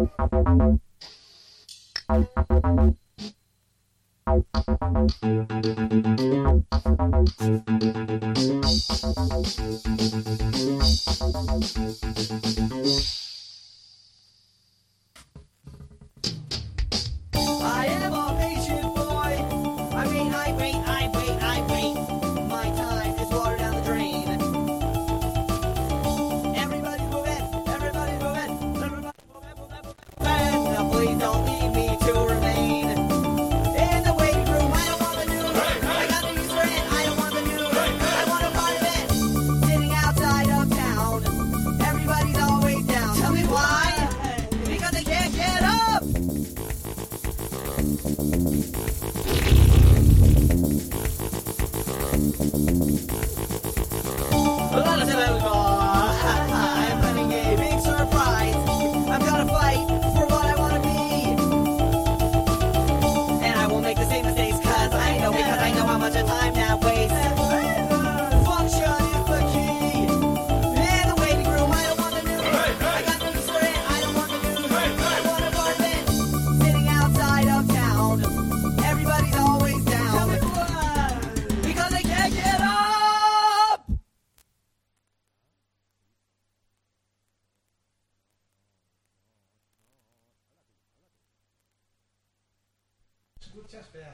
I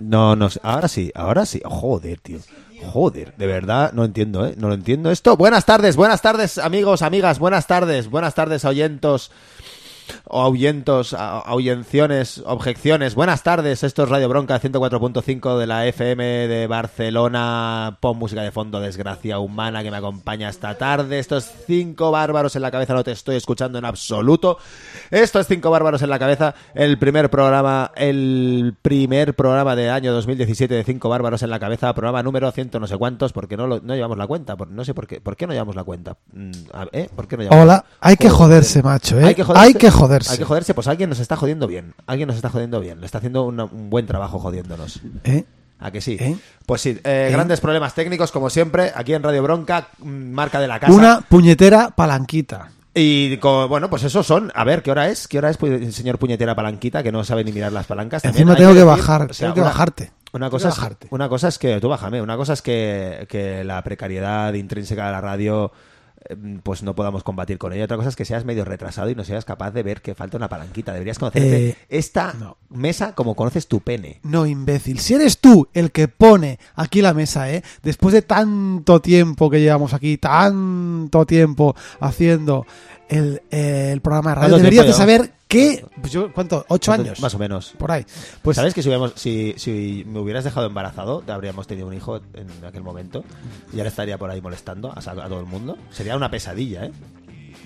No, no, ahora sí, ahora sí. Joder, tío. Joder, de verdad, no entiendo, ¿eh? No lo entiendo esto. Buenas tardes, buenas tardes, amigos, amigas, buenas tardes, buenas tardes, oyentos, o ahuyentos, ahuyenciones, objeciones. Buenas tardes, esto es Radio Bronca 104.5 de la FM de Barcelona. Pon música de fondo, desgracia humana que me acompaña esta tarde. Estos cinco bárbaros en la cabeza no te estoy escuchando en absoluto. Esto es Cinco Bárbaros en la Cabeza, el primer programa, el primer programa de año 2017 de Cinco Bárbaros en la Cabeza, programa número ciento no sé cuántos, porque no, lo- no llevamos la cuenta, por- no sé por qué, ¿por qué no llevamos la cuenta? Mm, ¿eh? ¿Por qué no llevamos Hola, hay que Joder. joderse, macho, ¿eh? Hay que joderse. Hay que joderse. Hay que joderse, pues alguien nos está jodiendo bien. Alguien nos está jodiendo bien. Le está haciendo una- un buen trabajo jodiéndonos. ¿Eh? ¿A que sí? ¿Eh? Pues sí, eh, ¿Eh? grandes problemas técnicos, como siempre, aquí en Radio Bronca, mm, marca de la casa. Una puñetera palanquita. Y bueno, pues esos son. A ver, ¿qué hora es? ¿Qué hora es, señor puñetera palanquita, que no sabe ni mirar las palancas? Encima tengo que decir, bajar, o sea, tengo que una- bajarte. Una cosa, es, una cosa es que, tú bájame, una cosa es que, que la precariedad intrínseca de la radio pues no podamos combatir con ella. Otra cosa es que seas medio retrasado y no seas capaz de ver que falta una palanquita. Deberías conocerte Eh, esta no. mesa como conoces tu pene. No, imbécil. Si eres tú el que pone aquí la mesa, ¿eh? Después de tanto tiempo que llevamos aquí, tanto tiempo haciendo el, eh, el programa de radio, ¿Cuánto deberías de saber que... Pues yo, ¿cuánto? ¿Ocho años? Más o menos. Por ahí. Pues ¿Sabes que si, hubiéramos- si, si me hubieras dejado embarazado, habríamos tenido un hijo en aquel momento y ahora estaría por ahí molestando a, todo el mundo? Sería una pesadilla, ¿eh?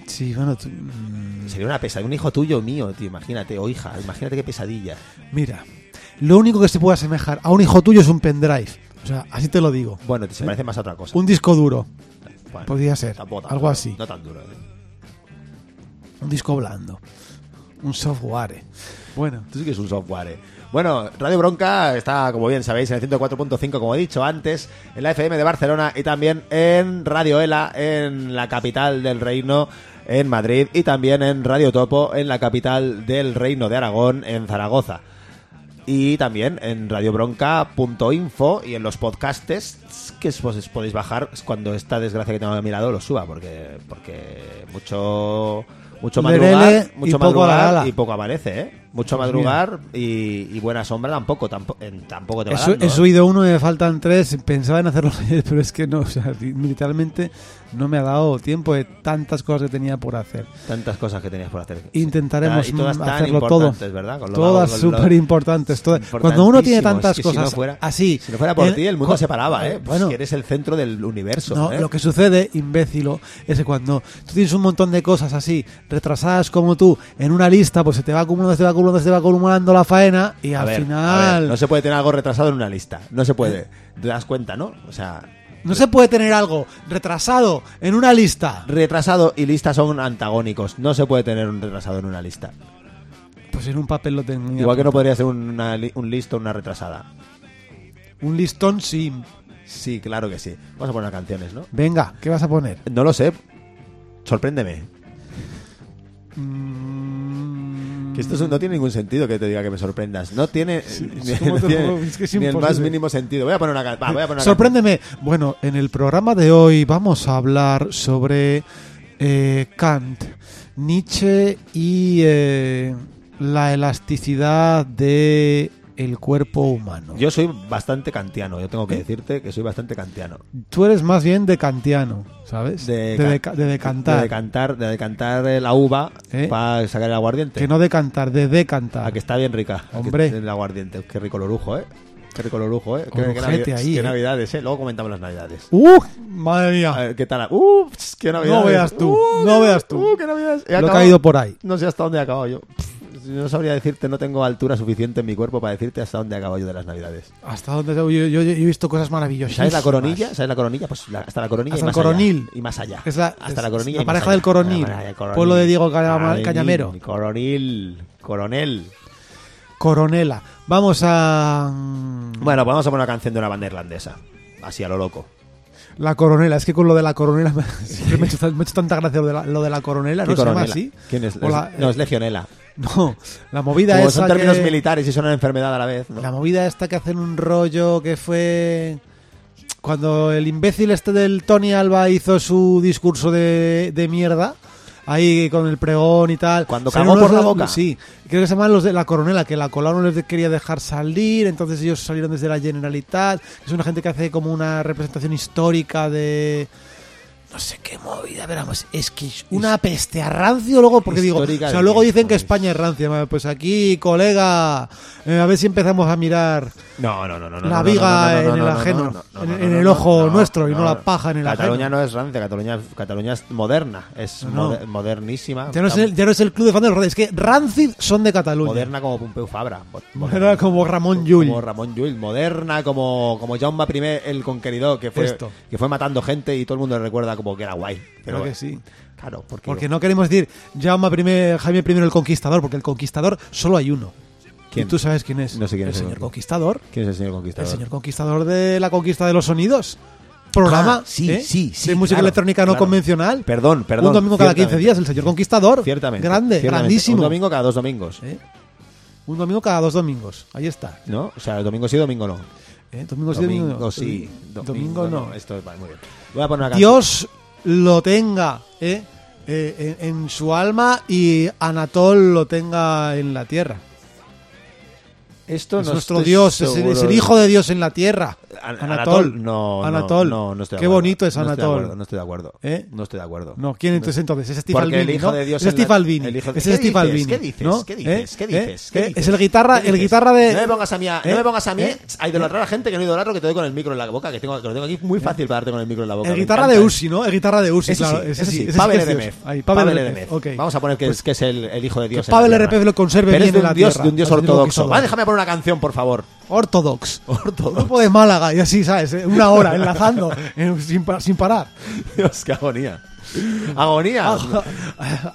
Sí, bueno, tú- mm, Sería una pesadilla. Un hijo tuyo mío, tío, imagínate, o hija, imagínate qué pesadilla. mira. Lo único que se puede asemejar a un hijo tuyo es un pendrive. O sea, así te lo digo. Bueno, se ¿Eh? parece más a otra cosa. Un disco duro. Bueno, podría ser, tampoco algo así. No tan duro. ¿eh? Un disco blando. Un software. Bueno, Tú sí que es un software. Bueno, Radio Bronca está, como bien sabéis, en el 104.5, como he dicho antes, en la FM de Barcelona y también en Radio Ela, en la capital del reino, en Madrid, y también en Radio Topo, en la capital del reino de Aragón, en Zaragoza. Y también en radiobronca.info y en los podcastes que os podéis bajar cuando esta desgracia que tengo a mi lado lo suba, porque, porque mucho... Mucho Lerele madrugar, y mucho poco a la madrugar gala. y poco amanece, ¿eh? Mucho madrugar y, y buena sombra tampoco, tampoco, tampoco te va he, dando, he ¿eh? subido uno y me faltan tres. Pensaba en hacerlo ayer, pero es que no. O sea, literalmente no me ha dado tiempo de tantas cosas que tenía por hacer. Tantas cosas que tenías por hacer. Intentaremos Y todas tan hacerlo todo. ¿verdad? Con lo- Todas súper importantes. Cuando uno tiene tantas Es que si no cosas fuera- así. Si no fuera por ti, el mundo se paraba, ¿eh? eh, Pues bueno, que eres el centro del universo. No, ¿eh? lo que sucede, imbécilo, es que cuando tú tienes un montón de cosas así, retrasadas como tú, en una lista, pues se te va acumulando, se te va acumulando, se te va acumulando la faena y A al ver, a final... ver, no se puede tener algo retrasado en una lista. No se puede. Te das cuenta, ¿no? O sea, No se puede tener algo retrasado en una lista. retrasado y lista son antagónicos. No se puede tener un retrasado en una lista. Pues en un papel lo tenía. Igual que no podría ser una li- un listo o una retrasada. Un listón, sí. Sí, claro que sí. Vamos a poner canciones, ¿no? Venga, ¿qué vas a poner? No lo sé. Sorpréndeme. Mm, Que esto no tiene ningún sentido que te diga que me sorprendas. No tiene, ni, ¿cómo te no tiene lo- es que es ni el más mínimo sentido. Voy a poner una, va, voy a poner una Sorpréndeme. Bueno, en el programa de hoy vamos a hablar sobre eh, Kant, Nietzsche y eh, la elasticidad de el cuerpo humano. Yo soy bastante kantiano, yo tengo que decirte que soy bastante kantiano. Tú eres más bien de kantiano, ¿sabes? De, de, deca- de decantar. De decantar, de decantar la uva ¿Eh? para sacar el aguardiente. que no decantar, de decantar. A que está bien rica. Hombre. El aguardiente. Qué rico lo lujo, ¿eh? Qué rico lo lujo, ¿eh? Qué, navi- ahí, qué ¿eh? navidades, ¿eh? Luego comentamos las navidades. ¡Uh! Madre mía. A ver, ¿qué tal? ¡Uh! ¡Qué navidades! No veas tú, ¡Uh! no veas tú. ¡Uh! ¡Qué navidades! He Lo he caído por ahí. No sé hasta dónde he acabado yo. No sabría decirte, no tengo altura suficiente en mi cuerpo para decirte hasta dónde he acabado yo de las navidades. Hasta donde yo, yo- yo he visto cosas maravillosas. ¿Sabes la coronilla? ¿Sabes la coronilla? Pues la- hasta la coronilla Hasta y el más allá. coronil. Y más allá. Es la, hasta es la coronilla la y más pareja del coronil. Coronil. Pueblo de Diego Coronil, Cañamero. Coronil. Coronel. Coronela. Vamos a. mm, Bueno, pues vamos a poner una canción de una banda irlandesa. Así a lo loco. La coronela. Es que con lo de la coronela me, siempre me, ha hecho, me tanta gracia lo de la, lo de la coronela. ¿Qué ¿No se llama coronela? así? ¿Quién es? La- no, es legionela. No, la movida Como esa. son términos que- militares y son una enfermedad a la vez. ¿no? La movida esta que hacen un rollo que fue. Cuando el imbécil este del Tony Alba hizo su discurso de, de mierda, ahí con el pregón y tal. Cuando cagó por la boca. Sí, creo que se llaman los de la coronela, que la cola no les quería dejar salir, entonces ellos salieron desde la Generalitat. Es una gente que hace como una representación histórica de. No sé qué movida, pero vamos, es que es una peste a rancio luego, porque digo, o sea, luego dicen que. España es rancia, pues aquí, colega, eh, a ver si empezamos a mirar No, no, no, no. la viga en el no, no, ajeno, no, no, en, el ojo no, nuestro y no no. la paja en el Cataluña ajeno. no es rancia, Cataluña, Cataluña es moderna, es moder- modernísima. Ya no, es el, ya no es el club de fans de es que Rancid son de Cataluña. Moderna como Pompeu Fabra. mo- Moderna como Ramón Llull. Como Ramón Llull. Moderna como, como Jaume I el Conqueridor, que fue, Esto. que fue matando gente y todo el mundo le recuerda como que era guay. Pero Creo que sí. Claro, porque, Porque no queremos decir Jaume I, Jaime I el Conquistador, porque el Conquistador solo hay uno. ¿Quién? ¿Y tú sabes quién es? No sé quién el es el señor. Conquistador. ¿Quién es el señor El Conquistador? señor Conquistador de la conquista de los sonidos. Programa Ah, sí, ¿eh? sí, sí, de música claro, electrónica no claro. convencional. Perdón, perdón. Un domingo cada 15 ciertamente. días, el señor Conquistador. Ciertamente. Grande, ciertamente. grandísimo. Un domingo cada dos domingos. ¿Eh? Un domingo cada dos domingos. Ahí está. ¿No? O sea, el domingo sí, domingo no. ¿Eh? Domingo sí, domingo, Domingo no. sí. Domingo, no. Esto vale, muy bien. Voy a poner una. Dios lo tenga ¿eh? Eh, en, en su alma y Anatol lo tenga en la tierra. Esto es no nuestro Dios, es el, es el hijo de Dios en la tierra. An- Anatol. No, no, Anatol. No, no estoy de Qué bonito es No estoy de Anatol. acuerdo, No estoy de acuerdo. ¿Eh? No estoy de acuerdo. No, ¿quién entonces entonces? Es Steve Porque el Albini, hijo ¿no? de Dios es la- Steve Albini. el hijo de- Es ¿Qué Steve dices? Albini. ¿Qué dices? ¿no? ¿Qué dices? ¿Eh? ¿Qué dices? Es el guitarra, ¿Qué el guitarra de. No me pongas a mí a, no ¿Eh? me pongas a mí a idolatrar a gente que no idolatro que te doy con el micro en la boca, que, tengo, que lo tengo aquí muy fácil para darte con el micro en la boca. El guitarra de Uzi, ¿no? El guitarra de Uzi, Ese claro. ese sí, Pavel. Ahí, Pavel. Vamos a poner que, es, el, el hijo de Dios. Pavel. Eremez lo conserve bien de en un la dios, tierra, de un dios al señor ortodoxo. déjame poner una canción, por favor. Ortodox. Ortodoxo. Grupo de Málaga, y así, ¿sabes? Eh, Una hora enlazando, eh, sin, pa- sin parar. Dios, qué agonía. Agonía.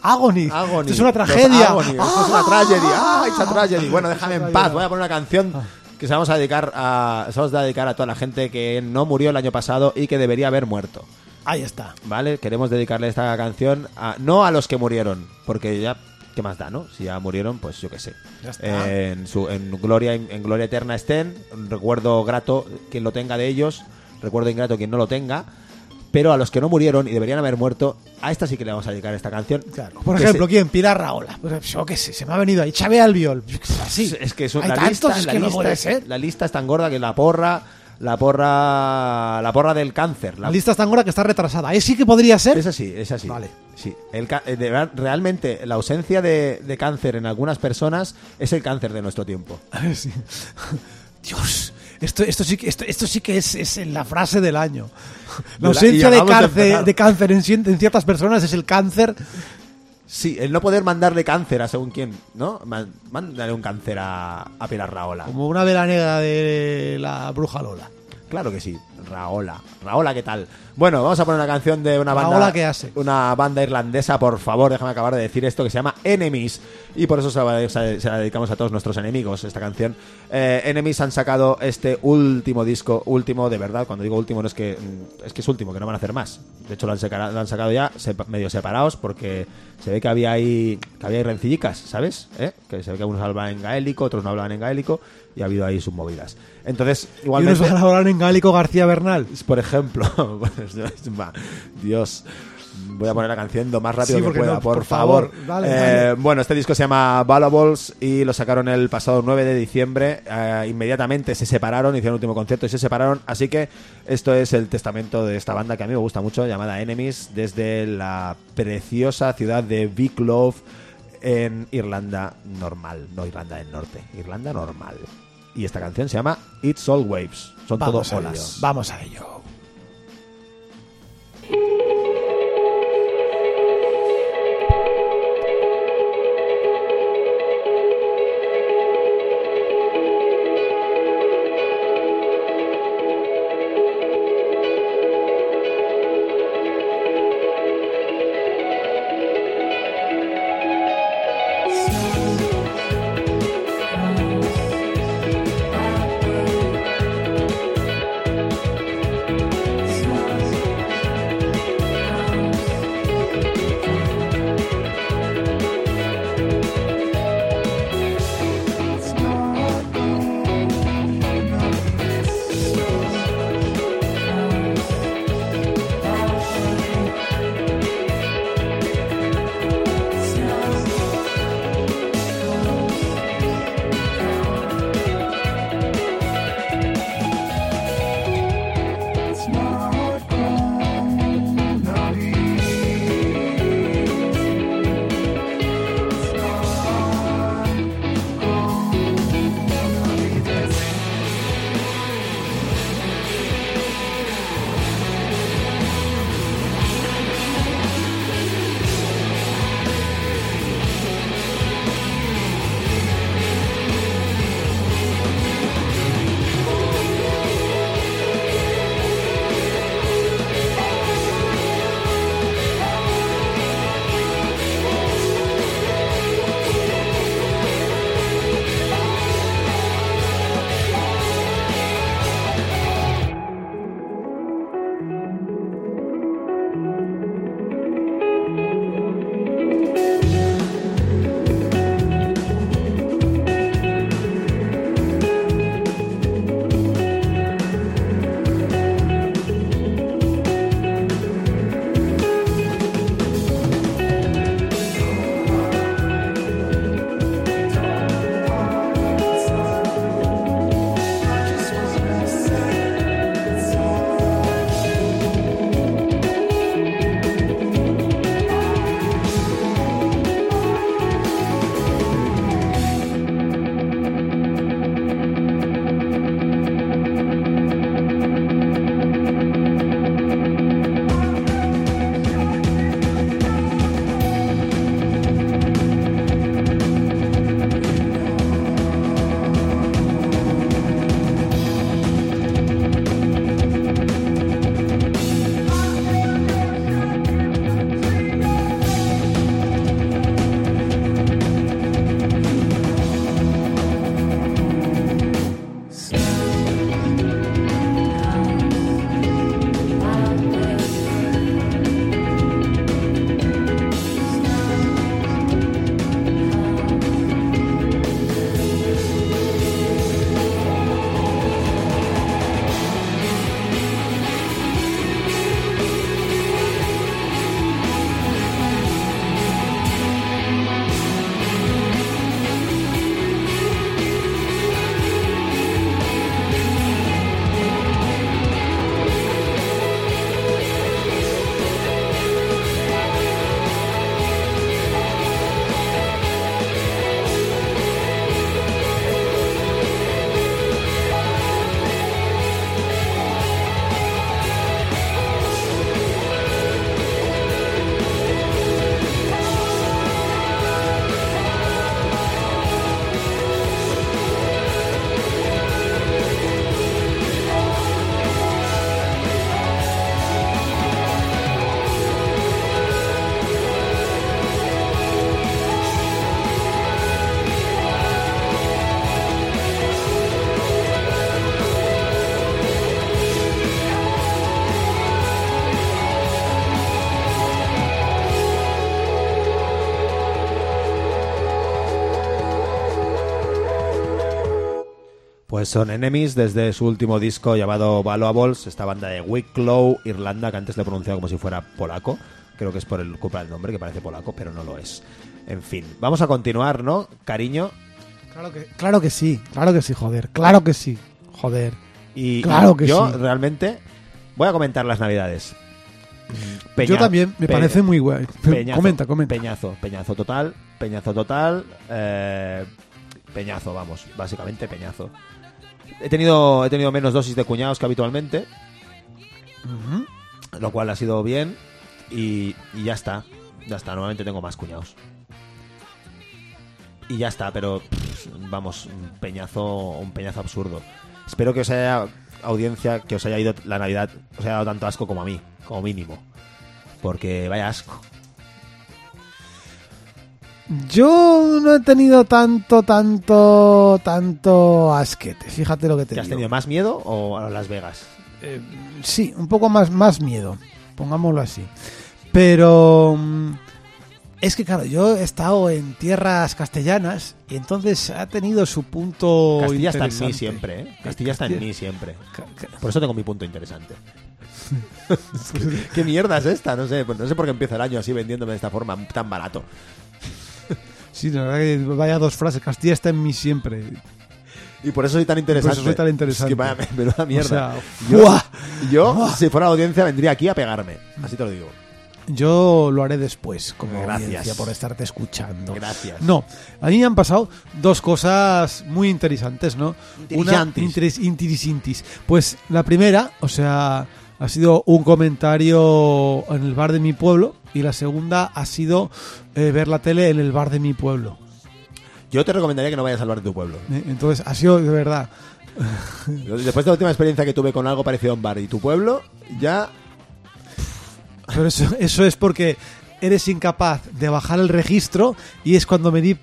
Agony. Agony. Esto es una Los tragedia. Agony. Esto es una tragedy. ¡Ah, it's a tragedy! Bueno, déjame en paz. Voy a poner una canción que se vamos a dedicar a, se vamos a dedicar a toda la gente que no murió el año pasado y que debería haber muerto. Ahí está. ¿Vale? Queremos dedicarle esta canción a, no a los que murieron, porque ya ¿qué más da, no? Si ya murieron, pues yo qué sé. Ya está. Eh, en su en gloria en gloria eterna estén, recuerdo grato quien lo tenga de ellos, recuerdo ingrato quien no lo tenga. Pero a los que no murieron y deberían haber muerto, a esta sí que le vamos a dedicar esta canción. Claro. Por ejemplo, se- ¿quién? Pilar Raola. Pues yo qué sé, se me ha venido ahí. Chávez Albiol. Así. Es que es un- Hay la, lista, es la, lista es, la lista es tan gorda que la porra, la porra, la porra del cáncer. La lista es tan gorda que está retrasada. ¿Eh? sí que podría ser? Es así, es así. Vale. Sí. El ca- eh, de verdad, realmente la ausencia de, de cáncer en algunas personas es el cáncer de nuestro tiempo. Sí. Dios, esto, esto, sí, que- esto, esto sí que es, es la frase del año. La Y ausencia de acabamos de cáncer, empezar. de cáncer en, cien- en ciertas personas es el cáncer. Sí, el no poder mandarle cáncer a según quién, ¿no? Mándale un cáncer a, a Pilar Raola. Como una vela negra de la bruja Lola. Claro que sí. Raola. Raola, ¿qué tal? Bueno, vamos a poner una canción de una banda. Raola, ¿qué hace? Una banda irlandesa, por favor, déjame acabar de decir esto, que se llama Enemies. Y por eso se la, se la dedicamos a todos nuestros enemigos, esta canción. Eh, Enemies han sacado este último disco, último de verdad. Cuando digo último, no es que es que es último, que no van a hacer más. De hecho, lo han, saca- lo han sacado ya sepa- medio separados porque se ve que había ahí, que había ahí rencillicas, ¿sabes? ¿Eh? Que se ve que algunos hablaban en gaélico, otros no hablaban en gaélico y ha habido ahí sus movidas. Entonces, Y igualmente unos a hablar en gálico García Bernal. por ejemplo, Dios, voy a poner la canción lo más rápido Sí, que pueda, no, por, por favor. favor. Dale, Eh. Bueno, este disco se llama Valuables y lo sacaron el pasado 9 de diciembre. Eh, inmediatamente se separaron, hicieron el último concierto y se separaron. Así que esto es el testamento de esta banda que a mí me gusta mucho, llamada Enemies, desde la preciosa ciudad de Wicklow en Irlanda normal, no Irlanda del Norte, Irlanda normal. Y esta canción se llama It's All Waves. Son Vamos todo a ello. olas. Vamos a ello. Son Enemies desde su último disco llamado Valuables, esta banda de Wicklow, Irlanda, que antes le he pronunciado como si fuera polaco. Creo que es por el culpa del nombre, que parece polaco, pero no lo es. En fin, vamos a continuar, ¿no? Cariño. Claro que, claro que sí, claro que sí, joder, claro que sí, joder. Y Claro que yo sí. realmente voy a comentar las navidades. Peña- Yo también, me pe- parece muy guay. Peñazo, comenta, comenta. Peñazo, peñazo total, peñazo total, eh, peñazo, vamos, básicamente peñazo. He tenido, he tenido menos dosis de cuñados que habitualmente, lo cual ha sido bien y, y ya está, ya está, normalmente tengo más cuñados. Y ya está, pero pff, vamos, un peñazo, un peñazo absurdo. Espero que os haya audiencia, que os haya ido la Navidad, os haya dado tanto asco como a mí, como mínimo. Porque vaya asco. Yo no he tenido tanto, tanto, tanto asquete. Fíjate lo que te ¿Te has digo. tenido más miedo o a Las Vegas? Eh, sí, un poco más, más miedo, pongámoslo así. Pero mm, es que, claro, yo he estado en tierras castellanas y entonces ha tenido su punto. Castilla está en mí siempre, ¿eh? Castilla está en mí siempre. Por eso tengo mi punto interesante. ¿Qué mierda es esta? No sé, pues no sé por qué empieza el año así vendiéndome de esta forma tan barato. Sí, la verdad que vaya dos frases. Castilla está en mí siempre. Y por eso soy tan interesante. soy tan interesante. Es que vaya, menuda mierda. O sea, yo, ¡buah! yo, ¡buah! si fuera la audiencia, vendría aquí a pegarme. Así te lo digo. Yo lo haré después, como Gracias. audiencia, por estarte escuchando. Gracias. No, a mí me han pasado dos cosas muy interesantes, ¿no? Interesantes. Una interes- interesantes. Pues la primera, o sea, ha sido un comentario en el bar de mi pueblo y la segunda ha sido eh, ver la tele en el bar de mi pueblo. Yo te recomendaría que no vayas al bar de tu pueblo. ¿eh? Entonces, ha sido de verdad. Después de la última experiencia que tuve con algo parecido a un bar y tu pueblo, ya Pero eso, eso es porque eres incapaz de bajar el registro y es cuando me di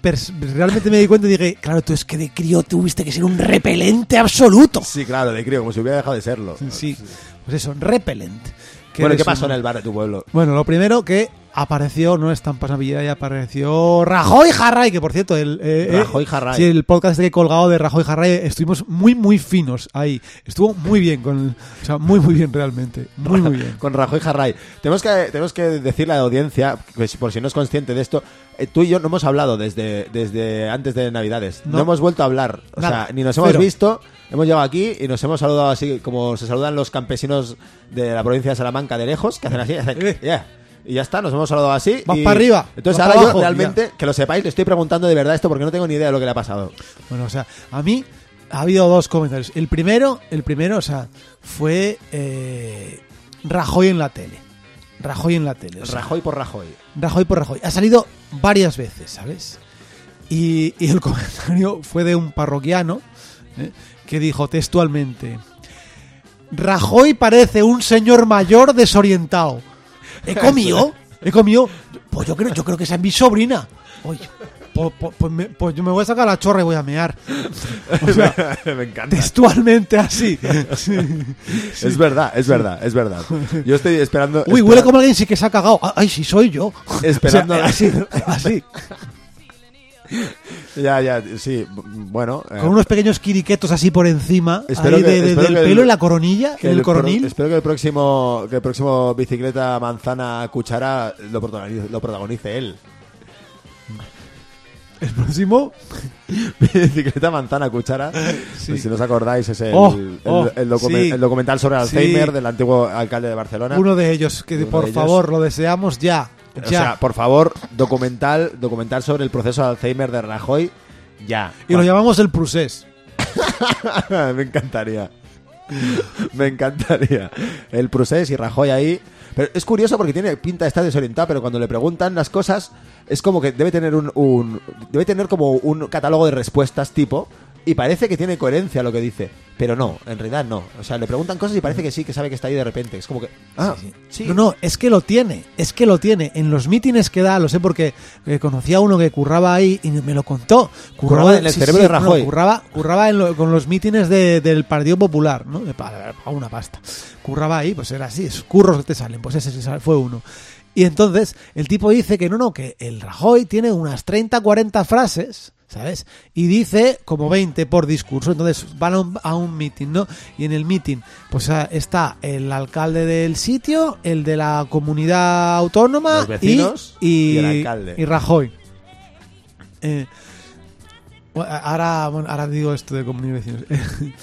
realmente me di cuenta y dije, claro, tú es que de crío tuviste que ser un repelente absoluto. Sí, claro, de crío, como si hubiera dejado de serlo. Sí, pues eso, repelent. Que Bueno, ¿qué pasó en el bar de tu pueblo? Bueno, lo primero que apareció, no estampas Navidad, y apareció Rajoy Jarray, que por cierto, el, eh, eh, Rajoy Jarray. sí, el podcast este que he colgado de Rajoy Jarray, estuvimos muy, muy finos ahí. Estuvo muy bien, con el- o sea, muy, muy bien realmente. Muy, muy bien. Con Rajoy Jarray. Tenemos que, tenemos que decirle a la audiencia, por si no es consciente de esto, eh, tú y yo no hemos hablado desde, desde antes de Navidades. No, No. hemos vuelto a hablar. O Nada. sea, ni nos hemos Cero. visto. Hemos llegado aquí y nos hemos saludado así como se saludan los campesinos de la provincia de Salamanca de lejos, que hacen así, hacen. "Yeah". Y ya está, nos hemos saludado así. Vas y- pa' arriba, Entonces ahora yo abajo, realmente, que lo sepáis, le estoy preguntando de verdad esto porque no tengo ni idea de lo que le ha pasado. Bueno, o sea, a mí ha habido dos comentarios. El primero, el primero, o sea, fue eh, Rajoy en la tele. Rajoy en la tele. o sea, Rajoy por Rajoy. Rajoy por Rajoy. Ha salido varias veces, ¿sabes? Y, y el comentario fue de un parroquiano ¿eh? que dijo textualmente: Rajoy parece un señor mayor desorientado. He comido, he comido. Pues yo creo, yo creo que esa es mi sobrina. Oye, pues, me- pues yo me voy a sacar la chorra y voy a mear. O sea, Me encanta. textualmente así. Sí. Es verdad, es verdad, es verdad. Yo estoy esperando. Uy, huele como alguien sí que se ha cagado. Ay, sí, soy yo. Esperando- O sea, así, así. Ya, ya, sí. Bueno. eh, Con unos pequeños quiriquetos así por encima, Espero ahí que- de- de- del que el- pelo en la coronilla, que en el, el pro- coronil. espero que el próximo que el próximo bicicleta manzana cuchara lo protagonice, lo protagonice él. El próximo. bicicleta manzana cuchara. Sí. pues si no os acordáis es el, Oh, el- oh, el documen- sí. el documental sobre Sí. Alzheimer del antiguo alcalde de Barcelona. Uno de ellos, que Uno por ellos. favor lo deseamos ya. o Ya. sea, por favor, documental, documental sobre el proceso de Alzheimer de Rajoy. Ya. y lo llamamos el Prusés. Me encantaría. Me encantaría. El Prusés y Rajoy ahí. Pero es curioso porque tiene pinta de estar desorientado, pero cuando le preguntan las cosas, es como que debe tener un, un- debe tener como un catálogo de respuestas tipo. Y parece que tiene coherencia lo que dice. Pero no, en realidad no. O sea, le preguntan cosas y parece que sí, que sabe que está ahí de repente. Es como que. Ah, sí. No, no, es que lo tiene, es que lo tiene. En los mítines que da, lo sé porque eh, conocí a uno que curraba ahí y me lo contó. Curraba en el cerebro de Rajoy. no, curraba curraba en lo- con los mítines de- del Partido Popular, ¿no? De pa- pa una pasta. Curraba ahí, pues era así, es curros que te salen, pues ese fue uno. Y entonces el tipo dice que no, no, que el Rajoy tiene unas 30, 40 frases, ¿sabes? Y dice como 20 por discurso. Entonces van a un, a un meeting, ¿no? Y en el meeting, pues ah, está el alcalde del sitio, el de la comunidad autónoma Los vecinos y, y el alcalde. y Rajoy. Eh, ahora, bueno, ahora digo esto de comunidad de vecinos.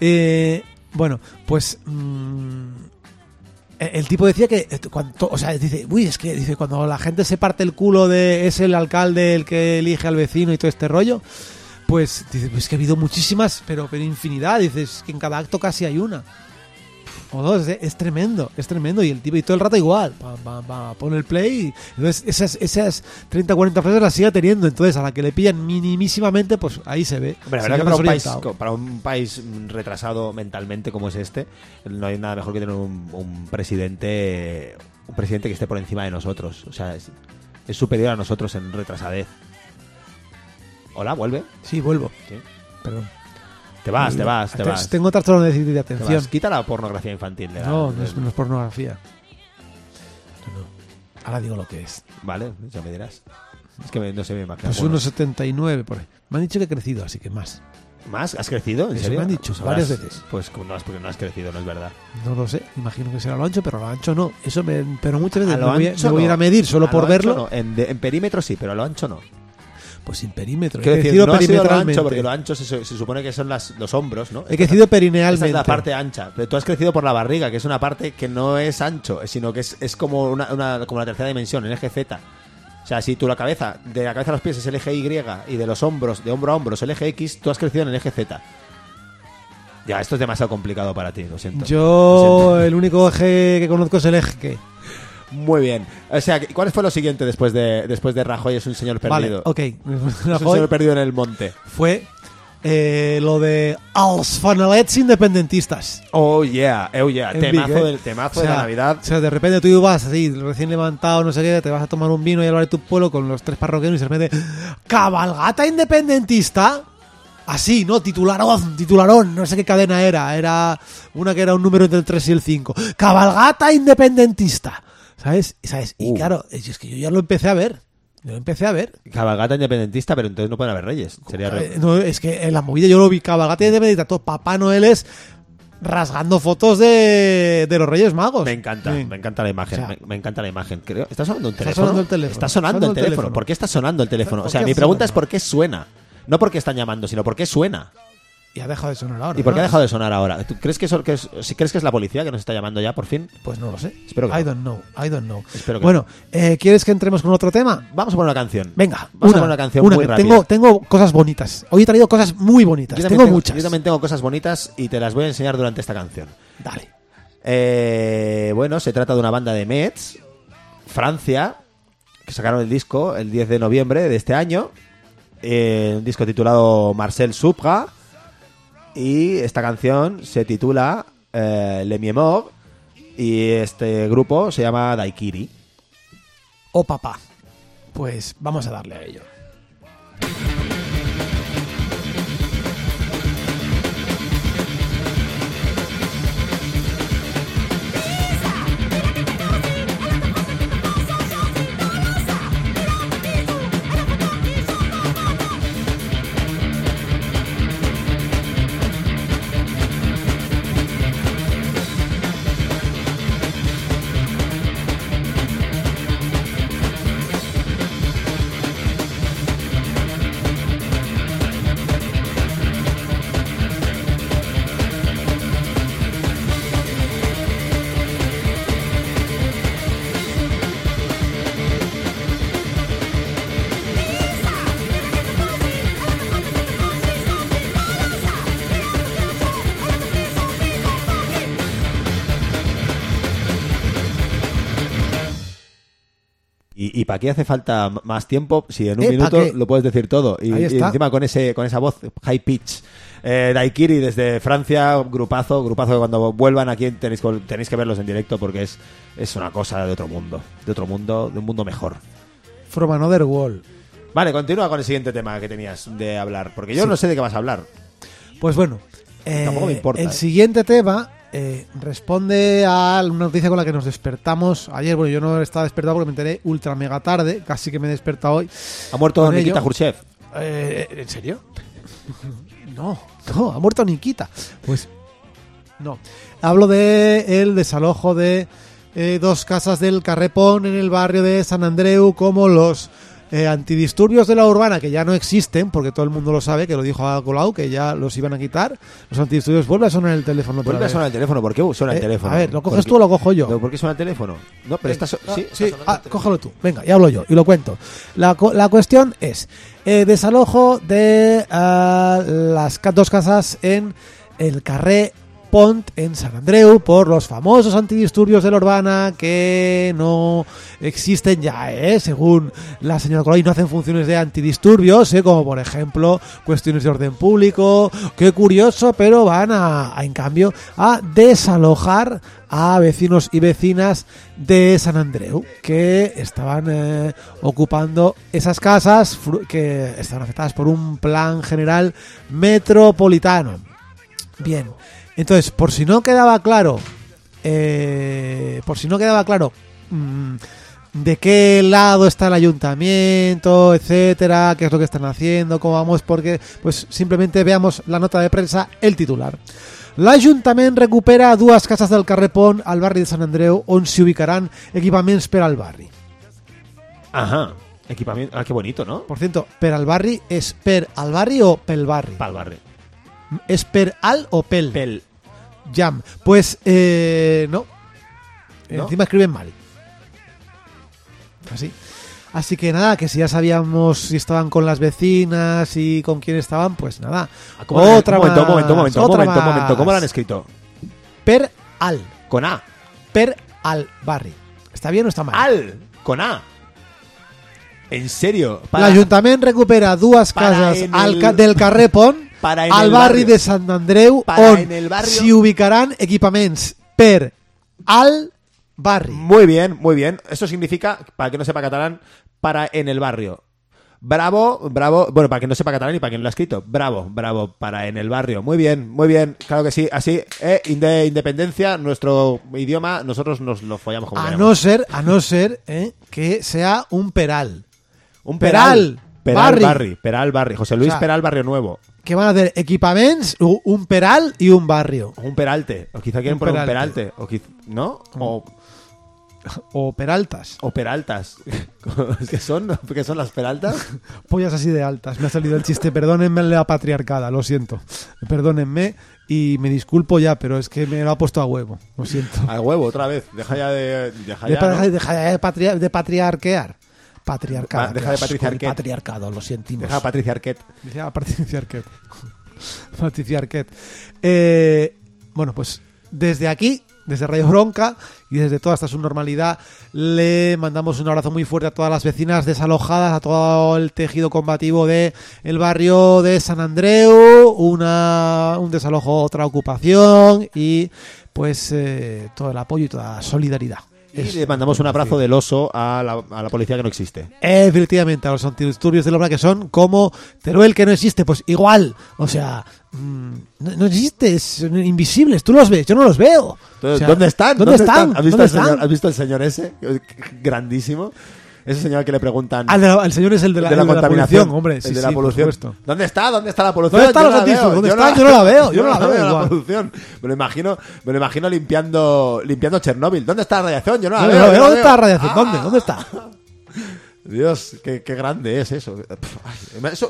Eh, bueno, pues mm, el tipo decía que eh, cuando, o sea, dice, uy, es que dice cuando la gente se parte el culo de es el alcalde el que elige al vecino y todo este rollo, pues dice, pues que ha habido muchísimas, pero pero infinidad, dices que en cada acto casi hay una. O dos, es, es tremendo, es tremendo. Y el tipo y todo el rato igual. Pa, pa, pa, pone el play. Y, entonces esas, esas 30 40 frases las sigue teniendo. Entonces a la que le pillan minimísimamente, pues ahí se ve. Hombre, la verdad que para un, país, para un país retrasado mentalmente como es este, no hay nada mejor que tener un, un presidente un presidente que esté por encima de nosotros. O sea, es, es superior a nosotros en retrasadez. Hola, vuelve. Sí, vuelvo. Sí. Perdón. Te vas, te vas, te vas. Tengo trastorno de déficit de Te atención. vas. Quita la pornografía infantil. le da- No, no es, no es pornografía. No, no. Ahora digo lo que es. Vale, ya me dirás. Es que me- no sé, me imagino. Pues Bueno, unos 79 por ahí. Me han dicho que he crecido, así que más. ¿Más? ¿Has crecido? ¿En Eso serio? me han dicho Pues varias veces. Pues no, es porque no has crecido, no es verdad. No lo sé. Imagino que será lo ancho, pero lo ancho no. Eso me, pero muchas veces A lo me voy, a, ancho me voy a ir no. a medir solo A por verlo. no. En, de- en perímetro sí, pero a lo ancho no. Pues sin perímetro. He decir, crecido no ha sido lo perimetralmente. ancho, porque lo ancho se, se supone que son las, los hombros, ¿no? He crecido perinealmente. es la parte ancha. Pero tú has crecido por la barriga, que es una parte que no es ancho, sino que es, es como, una, una- como la tercera dimensión, el eje Z. O sea, si tú la cabeza, de la cabeza a los pies es el eje Y y de los hombros, de hombro a hombro es el eje X, tú has crecido en el eje Z. Ya, esto es demasiado complicado para ti, lo siento. Lo Yo, siento. el único eje que conozco es el eje que. Muy bien. O sea, ¿cuál fue lo siguiente después de, después de Rajoy? Es un señor perdido. Vale, ok. Es un Rajoy señor perdido en el monte. fue eh, lo de als fanalets independentistas. Oh yeah, oh yeah. En Temazo, Vic, ¿eh? del, temazo O sea, de la Navidad. O sea, de repente tú vas así, recién levantado, no sé qué, te vas a tomar un vino y hablar de tu pueblo con los tres parroquianos y de repente, cabalgata independentista. Así, ¿no? Titularón, titularón, no sé qué cadena era. Era una que era un número entre el 3 y el 5. Cabalgata independentista. ¿Sabes? ¿sabes? Y Uh. claro, es es que yo ya lo empecé a ver. Yo lo empecé a ver. Cabalgata independentista, pero entonces no pueden haber reyes. Sería re- Eh, no, es que en la movida yo lo vi cabalgata independentista. Todo Papá Noel es rasgando fotos de, de los Reyes Magos. Me encanta, Sí. me encanta la imagen, O sea, me, me encanta la imagen. Creo, ¿Está sonando un Está teléfono? sonando el teléfono. Está sonando el el teléfono. ¿Por qué está sonando el teléfono? ¿Por O sea, qué mi hace pregunta es sonando? por qué suena. No por qué están llamando, sino por qué suena. Y ha dejado de sonar ahora. ¿Y por qué ha dejado de sonar ahora? ¿Tú crees que, eso- que es, si crees que es la policía que nos está llamando ya por fin? Pues no lo sé. Espero que I no. don't know. I don't know. Espero que bueno, eh, ¿quieres que entremos con otro tema? Vamos a poner una canción. Venga, Vamos a poner una canción muy rápida. Tengo, tengo cosas bonitas. Hoy he traído cosas muy bonitas. Tengo, muchas. Yo también tengo cosas bonitas y te las voy a enseñar durante esta canción. Dale. Eh, bueno, se trata de una banda de Metz, Francia, que sacaron el disco el 10 de noviembre de este año. eh, un disco titulado Marcel Supra. Y esta canción se titula eh, Le Miemor. Y este grupo se llama Daikiri. Oh, papá. Pues vamos a darle a ello. Para qué hace falta más tiempo si en un Eh, ¿pa' minuto lo puedes decir todo? Y, encima con ese con esa voz high pitch. Eh, Daikiri desde Francia, grupazo, grupazo que cuando vuelvan aquí tenéis, que- tenéis que verlos en directo porque es, es una cosa de otro mundo, de otro mundo, de un mundo mejor. From Another World. Vale, continúa con el siguiente tema que tenías de hablar, porque yo Sí. no sé de qué vas a hablar. Pues bueno, eh, Tampoco me importa, el ¿eh? siguiente tema eh, responde a una noticia con la que nos despertamos ayer. Bueno, yo no estaba despertado porque me enteré ultra mega tarde, casi que me he despertado hoy. Ha muerto Con Nikita ello. Khrushchev. Eh, ¿En serio? No, no, ha muerto Nikita. Pues no. Hablo de el desalojo de eh, dos casas del Carrepón en el barrio de San Andreu, como los eh, antidisturbios de la urbana, que ya no existen, porque todo el mundo lo sabe, que lo dijo a Colau, que ya los iban a quitar. Los antidisturbios vuelve a sonar el teléfono. Vuelve a sonar el teléfono. ¿Por qué suena el Eh, teléfono? a ver, ¿lo ¿Por coges tú o lo cojo yo? No, ¿Por qué suena el teléfono? No, pero está... so- Ah, sí, sí, está ah, el cógelo tú. Venga, ya hablo yo y lo cuento. La, la cuestión es eh, desalojo de ah, las dos casas en el Carré Pont en San Andreu por los famosos antidisturbios de la urbana que no existen ya, ¿eh? según la señora Colau, y no hacen funciones de antidisturbios, ¿eh? como por ejemplo cuestiones de orden público. Qué curioso, pero van a, en cambio a desalojar a vecinos y vecinas de San Andreu que estaban eh, ocupando esas casas que estaban afectadas por un plan general metropolitano. Bien, entonces, por si no quedaba claro, eh, por si no quedaba claro mm, de qué lado está el ayuntamiento, etcétera, qué es lo que están haciendo, cómo vamos, porque pues simplemente veamos la nota de prensa, el titular. L'Ajuntament recupera dues cases del carrer Pont al barri de Sant Andreu on s'hi ubicaran equipaments per al barri. Ajá. Equipamiento. Ah, qué bonito, ¿no? Por cierto, per al barri és per al barri o pel barri? Pal barri. És per al o pel? Pel. Jam. Pues eh, no. ¿No? Encima escriben mal. Así. Así que nada, que si ya sabíamos si estaban con las vecinas y con quién estaban, pues nada. Ah, ¿cómo lo han- Otra momento, más, un momento, un momento, otra momento, un momento. ¿Cómo lo han más. escrito? Per al. Con A. Per al barri. ¿Está bien o está mal? Al. Con A. En serio. L'Ajuntament recupera dues para cases en al el- ca- del carrer Pont para en al el barri barrio. de Sant Andreu Para on en el barrio. s'hi ubicaran equipaments per al barri. Muy bien, muy bien. Eso significa, para que no sepa catalán, para en el barrio. Bravo, bravo. Bueno, para que no sepa catalán y para quien lo ha escrito. Bravo, bravo, para en el barrio. Muy bien, muy bien. Claro que sí. Así, eh, inde- independencia, nuestro idioma, nosotros nos lo follamos como A queremos. no ser, a no ser eh, que sea un peral. Un Peral, Peral barri. barri. Peral barri. José Luis O sea, Peral Barrio Nuevo. Que van a hacer equipaments, un peral y un barrio. Un peralte. O quizá quieren Un poner un peralte. O quiz- ¿No? O, O peraltas. o peraltas. ¿Qué son? ¿Qué son las peraltas? Pollas así de altas. Me ha salido el chiste. Perdónenme la patriarcada, lo siento. Perdónenme y me disculpo ya, pero es que me lo ha puesto a huevo. Lo siento. Al huevo, otra vez. Deja ya de. Deja De, ya, pa- ¿no? deja de, patria- de patriarquear. Patriarcado. Deja de el qué. Patriarcado, lo sentimos. Deja Patricia Arquette. Ah, Patricia Arquette. Patricia Arquette. Eh, bueno, pues desde aquí, desde Radio Bronca y desde toda esta subnormalidad, le mandamos un abrazo muy fuerte a todas las vecinas desalojadas, a todo el tejido combativo de el barrio de San Andreu, una, un desalojo, otra ocupación y pues eh, todo el apoyo y toda la solidaridad. Y le mandamos un abrazo del oso a la, a la policía que no existe. Efectivamente, a los antidisturbios de la obra que son como Teruel que no existe, pues igual. O sea, mm, no, no existe, son invisibles. Tú los ves, yo no los veo. Entonces, O sea, ¿Dónde están? ¿Dónde, están? ¿Has visto, ¿Dónde al señor, están? ¿Has visto el señor ese? Grandísimo. Ese señor que le preguntan. Ah, el, de la- señor es el de la, de la el de la contaminación, hombre. el Sí, de sí, la por polución. ¿Dónde está? ¿Dónde está la polución? ¿Dónde están los antifos? ¿Dónde yo están? Yo no la veo, yo no la veo la polución. Me lo imagino, me lo imagino limpiando, limpiando Chernóbil. ¿Dónde está la radiación? Yo no la veo. ¿Dónde está la radiación? ¿Dónde? ¿Dónde está? Dios, qué, qué grande es eso.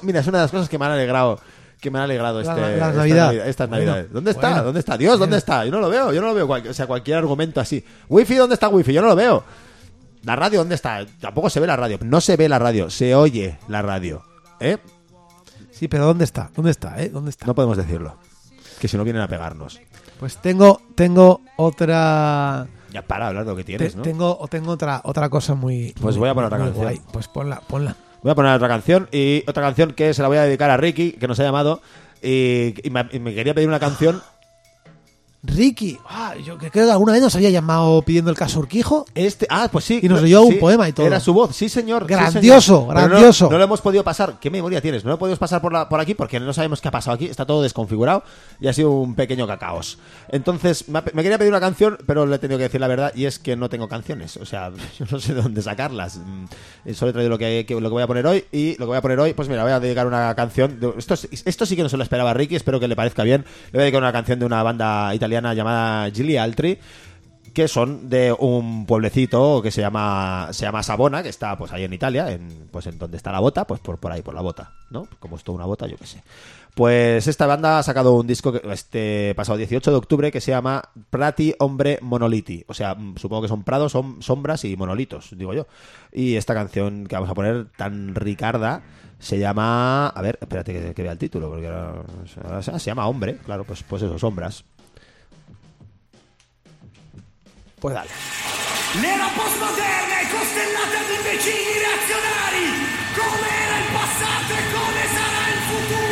Mira, es una de las cosas que me han alegrado. Que me han alegrado La- este, la estas Navidad. navi- estas Bueno, navidades. ¿Dónde está? bueno. ¿Dónde está? Dios, ¿dónde Bueno. está? Yo no lo veo, yo no lo veo. O sea, cualquier argumento así. Wifi, ¿dónde está Wifi? Yo no lo veo. La radio, ¿dónde está? Tampoco se ve la radio. No se ve la radio, se oye la radio. ¿Eh? Sí, pero ¿dónde está? ¿Dónde está? eh? ¿Dónde está? No podemos decirlo. Que si no vienen a pegarnos. Pues tengo, tengo otra. Ya para hablar de lo que te- tienes, ¿no? Tengo, tengo otra, otra cosa muy. Pues muy- voy a poner otra canción. guay. Pues ponla, ponla. Voy a poner otra canción y otra canción que se la voy a dedicar a Ricky, que nos ha llamado y, y me, y me quería pedir una canción. Ricky, ah, yo creo que alguna vez nos había llamado pidiendo el caso Urquijo. Este, ah, pues sí. Y nos no, leyó un sí, poema y todo. Era su voz, sí, señor. sí, Grandioso, señor. Pero no- grandioso. No, lo hemos podido pasar. ¿Qué memoria tienes? No lo podemos pasar por, la, por aquí porque no sabemos qué ha pasado aquí. Está todo desconfigurado y ha sido un pequeño cacaos. Entonces, me, quería pedir una canción, pero le he tenido que decir la verdad y es que no tengo canciones. O sea, yo no sé de dónde sacarlas. Mm, Solo he traído lo que, que- lo que voy a poner hoy y lo que voy a poner hoy, pues mira, voy a dedicar una canción. de- esto, esto sí que no se lo esperaba a Ricky, espero que le parezca bien. Le voy a dedicar una canción de una banda italiana llamada Gilly Altri que son de un pueblecito que se llama se llama Savona, que está pues ahí en Italia, en pues en donde está la bota, pues por, por ahí por la bota, ¿no? Como es toda una bota, yo qué sé. Pues esta banda ha sacado un disco este pasado 18 de octubre que se llama Prati Hombre Monoliti, o sea, mm, supongo que son prados, son sombras y monolitos, digo yo. Y esta canción que vamos a poner tan ricarda se llama, a ver, espérate que, vea el título porque ahora- se llama Hombre, claro, pues pues eso, sombras. Pues dale. L'era postmoderna è costellata di imbecilli reazionari. Come era il passato e come sarà il futuro.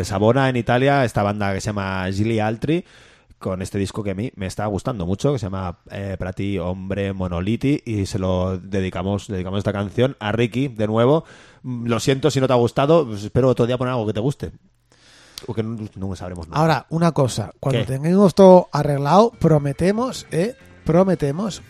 Desde Savona en Italia, esta banda que se llama Gilly Altri, con este disco que a mí me está gustando mucho, que se llama eh, Prati Hombre Monoliti, y se lo dedicamos, dedicamos esta canción a Ricky, de nuevo. Mm, Lo siento si no te ha gustado, pues espero otro día poner algo que te guste. O que no, no sabremos nada. Ahora, una cosa, cuando ¿Qué? tengamos todo arreglado, prometemos, ¿eh? Prometemos.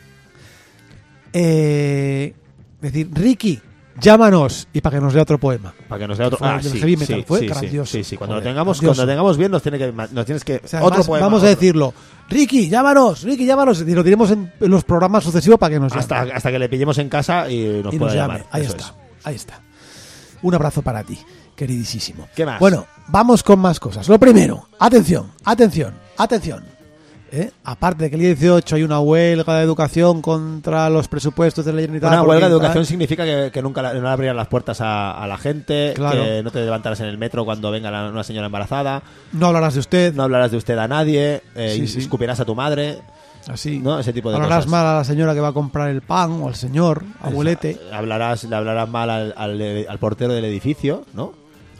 Eh, decir, Ricky, llámanos y para que nos lea otro poema. Para que nos dé otro. Ah, sí, heavy metal, sí, fue sí, sí, grandioso. Sí, sí, cuando lo tengamos, grandioso. cuando lo tengamos bien, nos tiene que, nos tienes que O sea, otro además, poema. vamos a decirlo. Ricky, llámanos, Ricky, llámanos. Y lo diremos en, los programas sucesivos para que nos hasta, llame. hasta que le pillemos en casa y nos y pueda nos llamar. Ahí Eso está, es. ahí está. Un abrazo para ti. queridísimo. ¿Qué más? Bueno, vamos con más cosas. Lo primero, atención, atención, atención. ¿Eh? Aparte de que el día 18 hay una huelga de educación contra los presupuestos de la Generalitat. Una huelga de educación significa que, que nunca la- no abrirán las puertas a, a la gente, Claro. que no te levantarás en el metro cuando venga la- una señora embarazada, No hablarás de usted, no hablarás de usted a nadie, eh, Sí, y sí. escupirás a tu madre, así. ¿no? Ese tipo de Hablarás cosas. mal a la señora que va a comprar el pan o al señor, abuelete, Hablarás, le hablarás mal al, al- al portero del edificio, ¿no?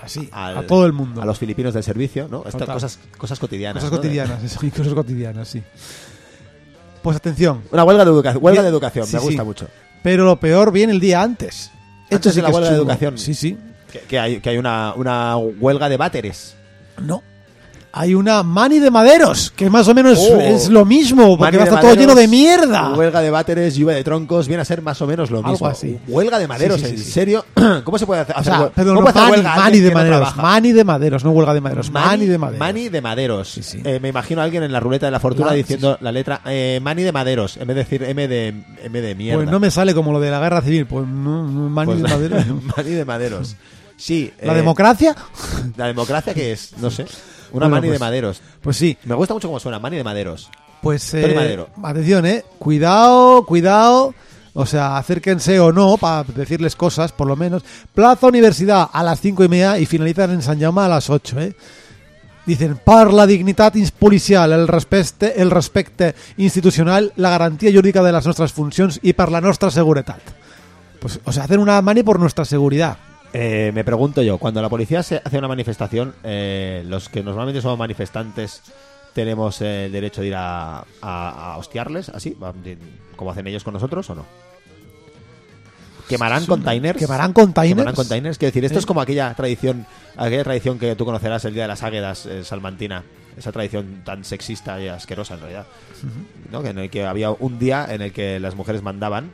Así, Al- a todo el mundo. A los filipinos del servicio, ¿no? Estas cosas, cosas cotidianas. cosas ¿no? cotidianas, eso, y cosas cotidianas, sí. Pues atención, Una huelga de, huelga educación, Sí, me gusta sí. mucho. pero lo peor viene el día antes. Antes sí de la es huelga de educación. Sí, sí. Que, que hay, que hay una, una huelga de váteres. No. Hay una mani de maderos, que más o menos Oh. es lo mismo, porque va a estar todo lleno de mierda. Huelga de váteres, lluvia de troncos, viene a ser más o menos lo Algo mismo. así. Huelga de maderos, Sí, sí, ¿en sí, serio? ¿Cómo se puede hacer? O sea, perdón, ¿Cómo no, hacer mani, huelga mani de no maderos, trabaja? mani de maderos, no huelga de maderos, mani, Mani de maderos. Mani de maderos. Eh, me imagino a alguien en la ruleta de la fortuna La- diciendo la letra eh, mani de maderos, en vez de decir M de, M de mierda. Pues no me sale como lo de la guerra civil, pues no, no, mani Pues de la- maderos. mani de maderos. Sí. ¿La eh, democracia? ¿La democracia qué es? No sé. Una Bueno, mani de pues- maderos. Pues sí, Me gusta mucho cómo suena, mani de maderos. pues eh, Madero. atención, eh, cuidado, cuidado, o sea, acérquense o no para decirles cosas, por lo menos. Plaza Universidad a las cinco y media y finalizan en San Jaume a las 8, eh. Dicen, per la dignitat policial, el respecte, el respecte institucional, la garantía jurídica de las nuestras funcions y per la nostra seguretat. Pues, o sea, hacen una mani por nuestra seguridad. Eh, me pregunto yo, cuando la policía se hace una manifestación, eh, los que normalmente somos manifestantes tenemos eh, el derecho de ir a, a- a hostiarles, así, como hacen ellos con nosotros o no. ¿Quemarán containers? ¿Quemarán containers? ¿Quemarán containers? Quiero decir, esto es como aquella tradición, aquella tradición que tú conocerás el Día de las Águedas eh, salmantina. Esa tradición tan sexista y asquerosa en realidad. ¿no? Que en el que había un día en el que las mujeres mandaban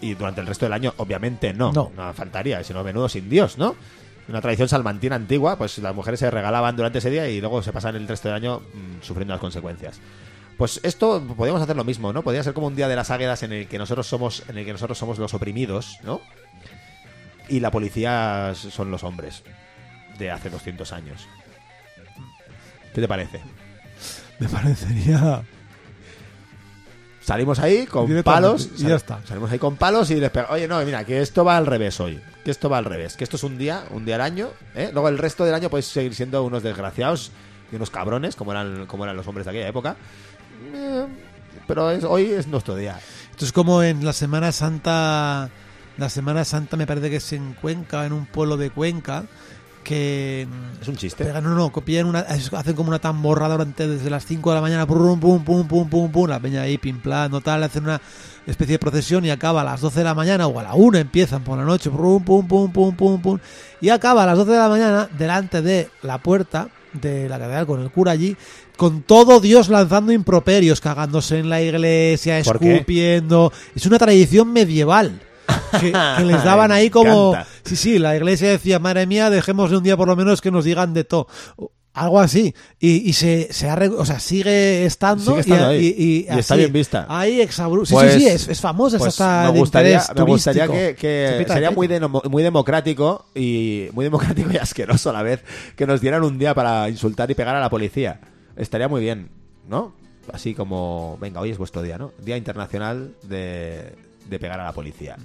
y durante el resto del año, obviamente no. No. faltaría, sino menudo sin Dios, ¿no? Una tradición salmantina antigua, pues las mujeres se regalaban durante ese día y luego se pasan el resto del año mm, sufriendo las consecuencias. Pues esto podríamos hacer lo mismo, ¿no? Podría ser como un día de las águedas en el que nosotros somos, en el que nosotros somos los oprimidos, ¿no? Y la policía son los hombres de hace 200 años. ¿Qué te parece? Me parecería... Salimos ahí con palos y ya está. Salimos ahí con palos y les pegamos. Oye, no, mira, que esto va al revés hoy. Que esto va al revés. Que esto es un día, un día al año. ¿eh? Luego el resto del año podéis seguir siendo unos desgraciados y unos cabrones, como eran, como eran los hombres de aquella época. Eh, pero es- hoy es nuestro día. Esto es como en la Semana Santa. La Semana Santa me parece que es en Cuenca, en un pueblo de Cuenca, que mm, Es un chiste. pegan, no, no, copian una, hacen como una tamborrada durante desde las 5 de la mañana, pum, pum, pum, pum, pum, pum, la peña ahí, pim, plan, no tal, hacen una especie de procesión y acaba a las 12 de la mañana o a la 1 empiezan por la noche, pum, pum, pum, pum, pum, pum, y acaba a las 12 de la mañana delante de la puerta de la catedral con el cura allí, con todo Dios lanzando improperios, cagándose en la iglesia, escupiendo. Es una tradición medieval. Que, que les daban ahí como sí sí la iglesia decía madre mía dejémosle un día por lo menos que nos digan de todo algo así y, y se, se ha o sea sigue estando, Sigue estando y, está bien vista. ahí exabru- sí Pues- sí sí es, es famosa Pues me de gustaría, me gustaría que, que de sería muy, deno- muy democrático y muy democrático y asqueroso a la vez que nos dieran un día para insultar y pegar a la policía. Estaría muy bien, ¿no? Así como, venga, hoy es vuestro día, ¿no? Día Internacional de, de pegar a la policía.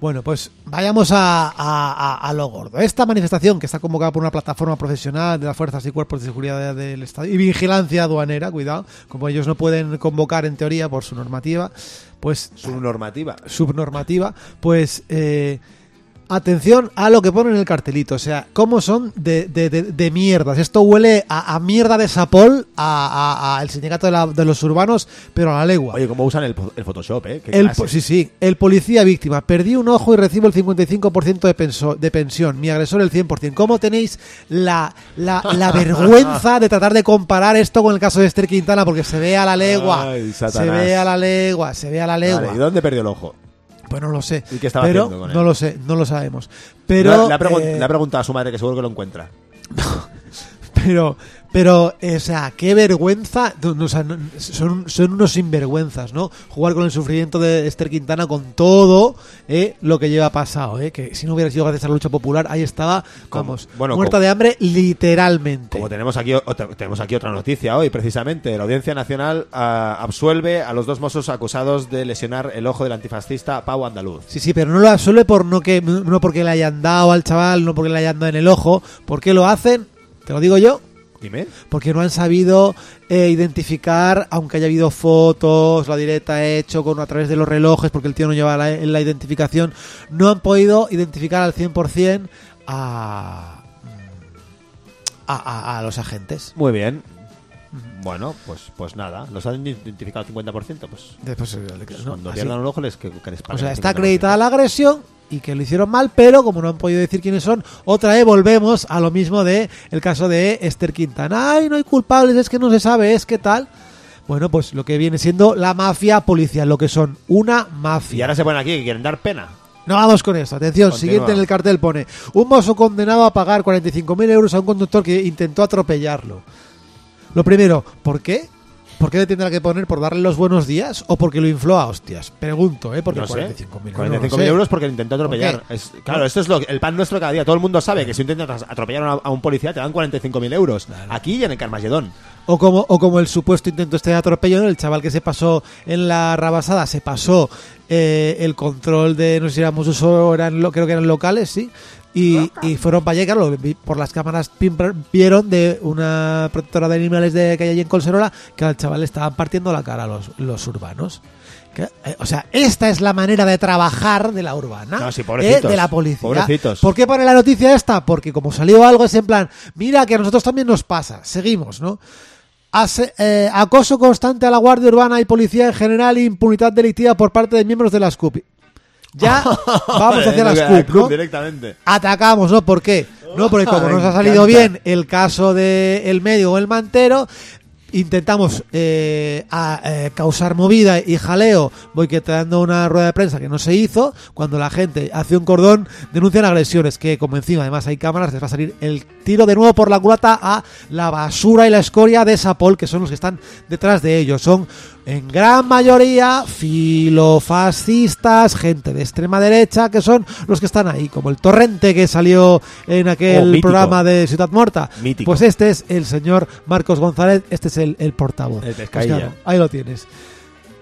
Bueno, pues vayamos a, a- a- a lo gordo. Esta manifestación que está convocada por una plataforma profesional de las fuerzas y cuerpos de seguridad del Estado y vigilancia aduanera, cuidado, como ellos no pueden convocar en teoría por su normativa, pues Su normativa. subnormativa, pues eh, atención a lo que ponen en el cartelito, o sea, cómo son de, de, de- de mierdas. Esto huele a, a mierda de Sapol, a, a- sindicato de, la- de los urbanos, pero a la legua. Oye, cómo usan el, el Photoshop, ¿eh? El, sí, sí. El policía víctima. Perdí un ojo y recibo el 55% de, penso- de pensión. Mi agresor el 100%. ¿Cómo tenéis la, la, la vergüenza de tratar de comparar esto con el caso de Esther Quintana? Porque se ve a la legua. Ay, se ve a la legua. Se ve a la legua. Vale, ¿Y dónde perdió el ojo? Pues no lo sé. ¿Y qué estaba Pero haciendo con él? no lo sé, no lo sabemos. Pero le, ha eh, le ha preguntado a su madre que seguro que lo encuentra. Pero, pero, eh, o sea, qué vergüenza. no, no, o sea, no- son, son unos sinvergüenzas, ¿no? Jugar con el sufrimiento de Esther Quintana con todo eh, lo que lleva pasado, ¿eh? Que si no hubiera sido gracias a la lucha popular, ahí estaba, Como- vamos, bueno, muerta como- de hambre, literalmente. Como tenemos aquí, otra, tenemos aquí otra noticia hoy, precisamente. La Audiencia Nacional ah, absuelve a los dos mozos acusados de lesionar el ojo del antifascista Pau Andaluz. Sí, sí, pero no lo absuelve por no que no porque le hayan dado al chaval, no porque le hayan dado en el ojo. ¿Por qué lo hacen? Te lo digo yo. Dime. Porque no han sabido eh, identificar, aunque haya habido fotos, la directa hecho con a través de los relojes, porque el tío no lleva la, la identificación, no han podido identificar al 100% a, a, a, a los agentes. Muy bien. Bueno, pues pues nada. Los han identificado al 50%. Pues, Después, eh, pues no, cuando así. pierdan un ojo les que, que les O sea, está 50%. acreditada la agresión y que lo hicieron mal, pero como no han podido decir quiénes son, otra vez volvemos a lo mismo de el caso de Esther Quintana. Ay, no hay culpables, es que no se sabe, es que tal. Bueno, pues lo que viene siendo la mafia policial, lo que son una Y mafia. ahora se ponen aquí que quieren dar pena. No vamos con esto. Atención, Continúa. siguiente en el cartel pone: Un mozo condenado a pagar 45.000 euros a un conductor que intentó atropellarlo. Lo primero, ¿por qué? ¿Por qué le tendrá que poner? ¿Por darle los buenos días o porque lo infló a hostias? Pregunto, ¿eh? Porque no sé. 45.000 45.000 euros. no sé. euros porque le intentó atropellar. Claro, esto es lo, el pan nuestro cada día. Todo el mundo sabe que si intentas atropellar a, a un policía te dan 45.000 euros. Aquí y en el Carmagedón. O como, o como el supuesto intento este de atropello, el chaval que se pasó en la rabasada, se pasó eh, el control de, no sé si éramos uso, eran, lo- creo que eran locales, sí, y, y fueron para allá, claro, vi- por las cámaras vieron de una protectora de animales de que hay allí en Colserola que al chaval le estaban partiendo la cara a los, los urbanos. Que, eh, o sea, esta es la manera de trabajar de la urbana, No, sí, pobrecitos, eh, de la policía. pobrecitos. ¿Por qué pone la noticia esta? Porque como salió algo es en plan, mira que a nosotros también nos pasa, seguimos, ¿no? Ase- eh, acoso constante a la Guardia Urbana y Policía en general e impunidad delictiva por parte de miembros de la SCUP. Ya vamos hacia la SCUP, ¿no? directamente. Atacamos, ¿no? ¿Por qué? No, porque como Me nos ha salido bien el caso del el medio o el mantero, intentamos eh, a- eh, causar movida y jaleo boicoteando una rueda de prensa que no se hizo. Cuando la gente hace un cordón, denuncian agresiones. Que como encima además hay cámaras, les va a salir el tiro de nuevo por la culata a la basura y la escoria de Sapol, que son los que están detrás de ellos. Son en gran mayoría filofascistas, gente de extrema derecha, que son los que están ahí, como el torrente que salió en Oh, aquel mítico. programa de Ciudad Muerta. Mítico. Pues este es el señor Marcos González, este es el, el portavoz. El Pues claro, ahí lo tienes.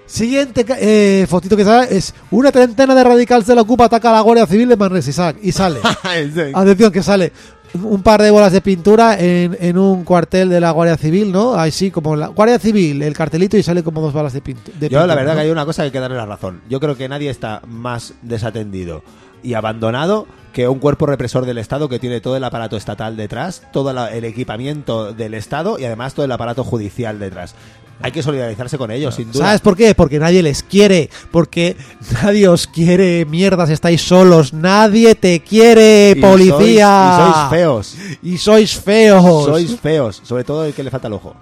Siguiente eh, fotito que sale es una treintena de radicales de la Ocupa ataca a la Guardia Civil de sa- y sale. Atención que sale un par de bolas de pintura en, en un cuartel de la Guardia Civil, ¿no? Así como la Guardia Civil, el cartelito y sale como dos balas de, de Yo pintura. la verdad ¿no? que hay una cosa que hay que darle la razón. Yo creo que nadie está más desatendido y abandonado que un cuerpo represor del Estado que tiene todo el aparato estatal detrás, todo el equipamiento del Estado y además todo el aparato judicial detrás. Hay que solidarizarse con ellos, sin duda. ¿Sabes por qué? Porque nadie les quiere, porque nadie os quiere, mierdas, estáis solos, nadie te quiere, Y policía. sois- y sois feos. Y sois feos. Sois feos, sobre todo el que le falta el ojo.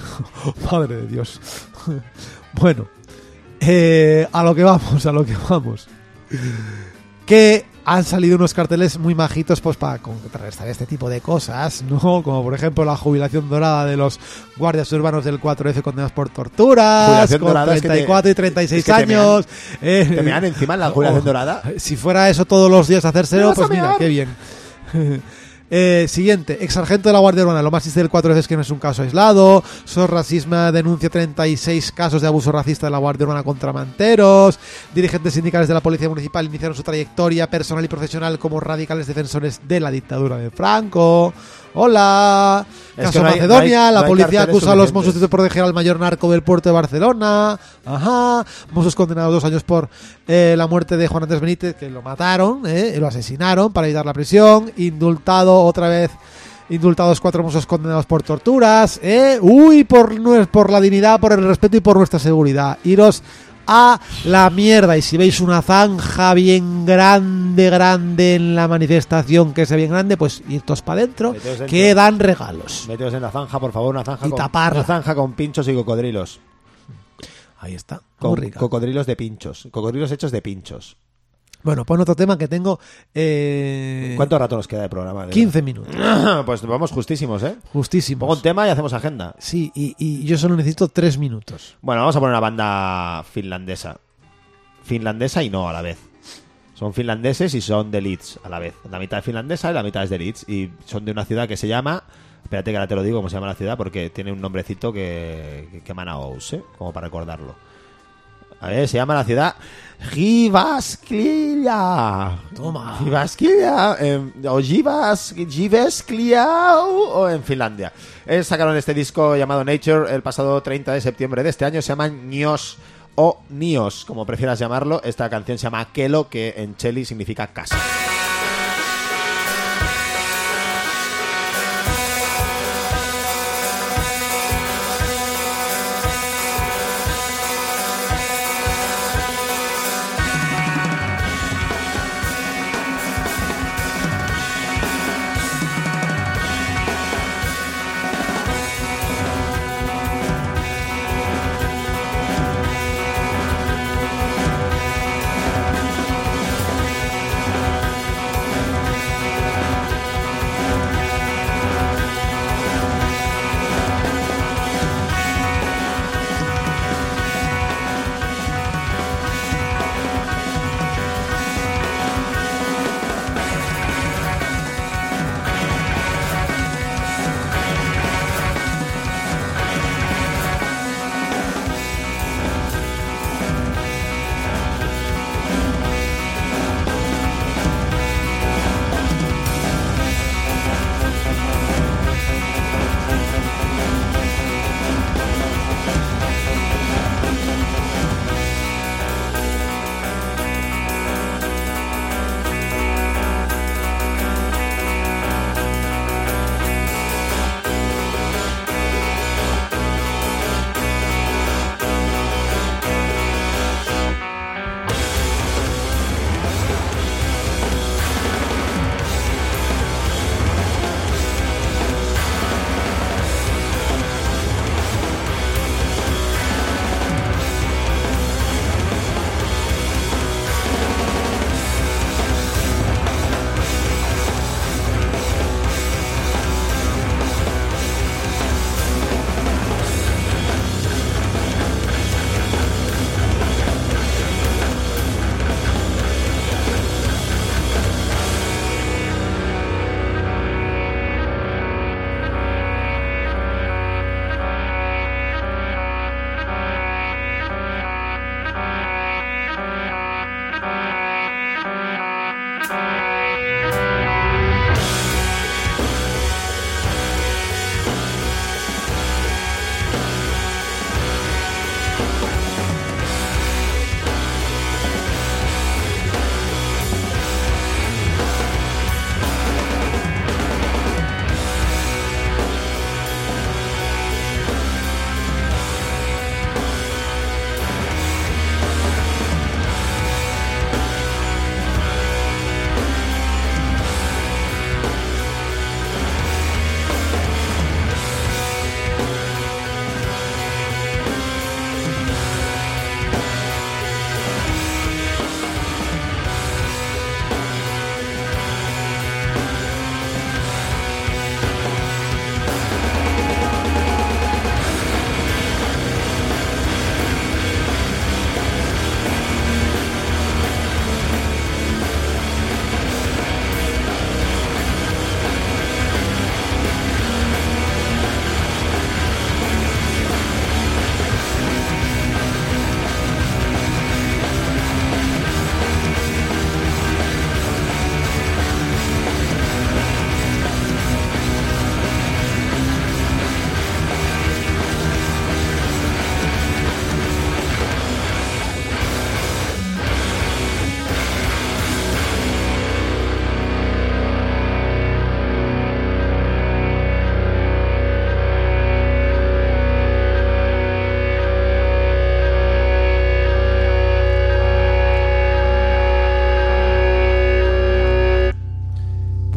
Madre de Dios. bueno, eh, a lo que vamos, a lo que vamos. Que han salido unos carteles muy majitos pues para contrarrestar este tipo de cosas, ¿no? Como por ejemplo la jubilación dorada de los guardias urbanos del 4F condenados por torturas, Jubilación con dorada es que te- 34 y 36 es que te mean- años. eh, ¿Te mean encima en la jubilación oh, dorada? Si fuera eso todos los días hacérselo, vas a pues mira, qué bien. Eh, siguiente, ex sargento de la Guardia Urbana. Lo más triste del 4 es que no es un caso aislado. SOS Racisma denuncia 36 casos de abuso racista de la Guardia Urbana contra manteros. Dirigentes sindicales de la Policía Municipal iniciaron su trayectoria personal y profesional como radicales defensores de la dictadura de Franco. Hola. Es Caso que no hay- Macedonia. no hay- la no policía acusa a los. Mossos de proteger al mayor narco del puerto de Barcelona. Ajá. Mossos condenados dos años por eh, la muerte de Juan Andrés Benítez, que lo mataron, eh, lo asesinaron para evitar la prisión. Indultado otra vez. Indultados cuatro mozos condenados por torturas. eh. Uy, por, por la dignidad, por el respeto y por nuestra seguridad. Iros a la mierda. Y si veis una zanja bien grande, grande en la manifestación, que sea bien grande, pues irtos para adentro, que dan regalos. Meteos en la zanja, por favor, una zanja Y con, taparla. una zanja con pinchos y cocodrilos. Ahí está. Con cocodrilos de pinchos. Cocodrilos hechos de pinchos. Bueno, pon otro tema que tengo eh, ¿Cuánto rato nos queda de programa? 15 minutos. Pues vamos justísimos, ¿eh? Justísimo. Pongo un tema y hacemos agenda. Sí, y, y yo solo necesito 3 minutos. Bueno, vamos a poner una banda finlandesa. Finlandesa y no a la vez. Son finlandeses y son de Leeds a la vez. La mitad es finlandesa y la mitad es de Leeds. Y son de una ciudad que se llama... Espérate que ahora te lo digo cómo se llama la ciudad porque tiene un nombrecito que, que, que emana Ous, ¿eh? Como para recordarlo. A ver, se llama la ciudad Jyväskylä. Toma. Jyväskylä, eh, o Jyväskylä o en Finlandia. Eh, sacaron este disco llamado Nature el pasado 30 de septiembre de este año. Se llama Nios o Nios, como prefieras llamarlo. Esta canción se llama Kelo, que en Cheli significa casa.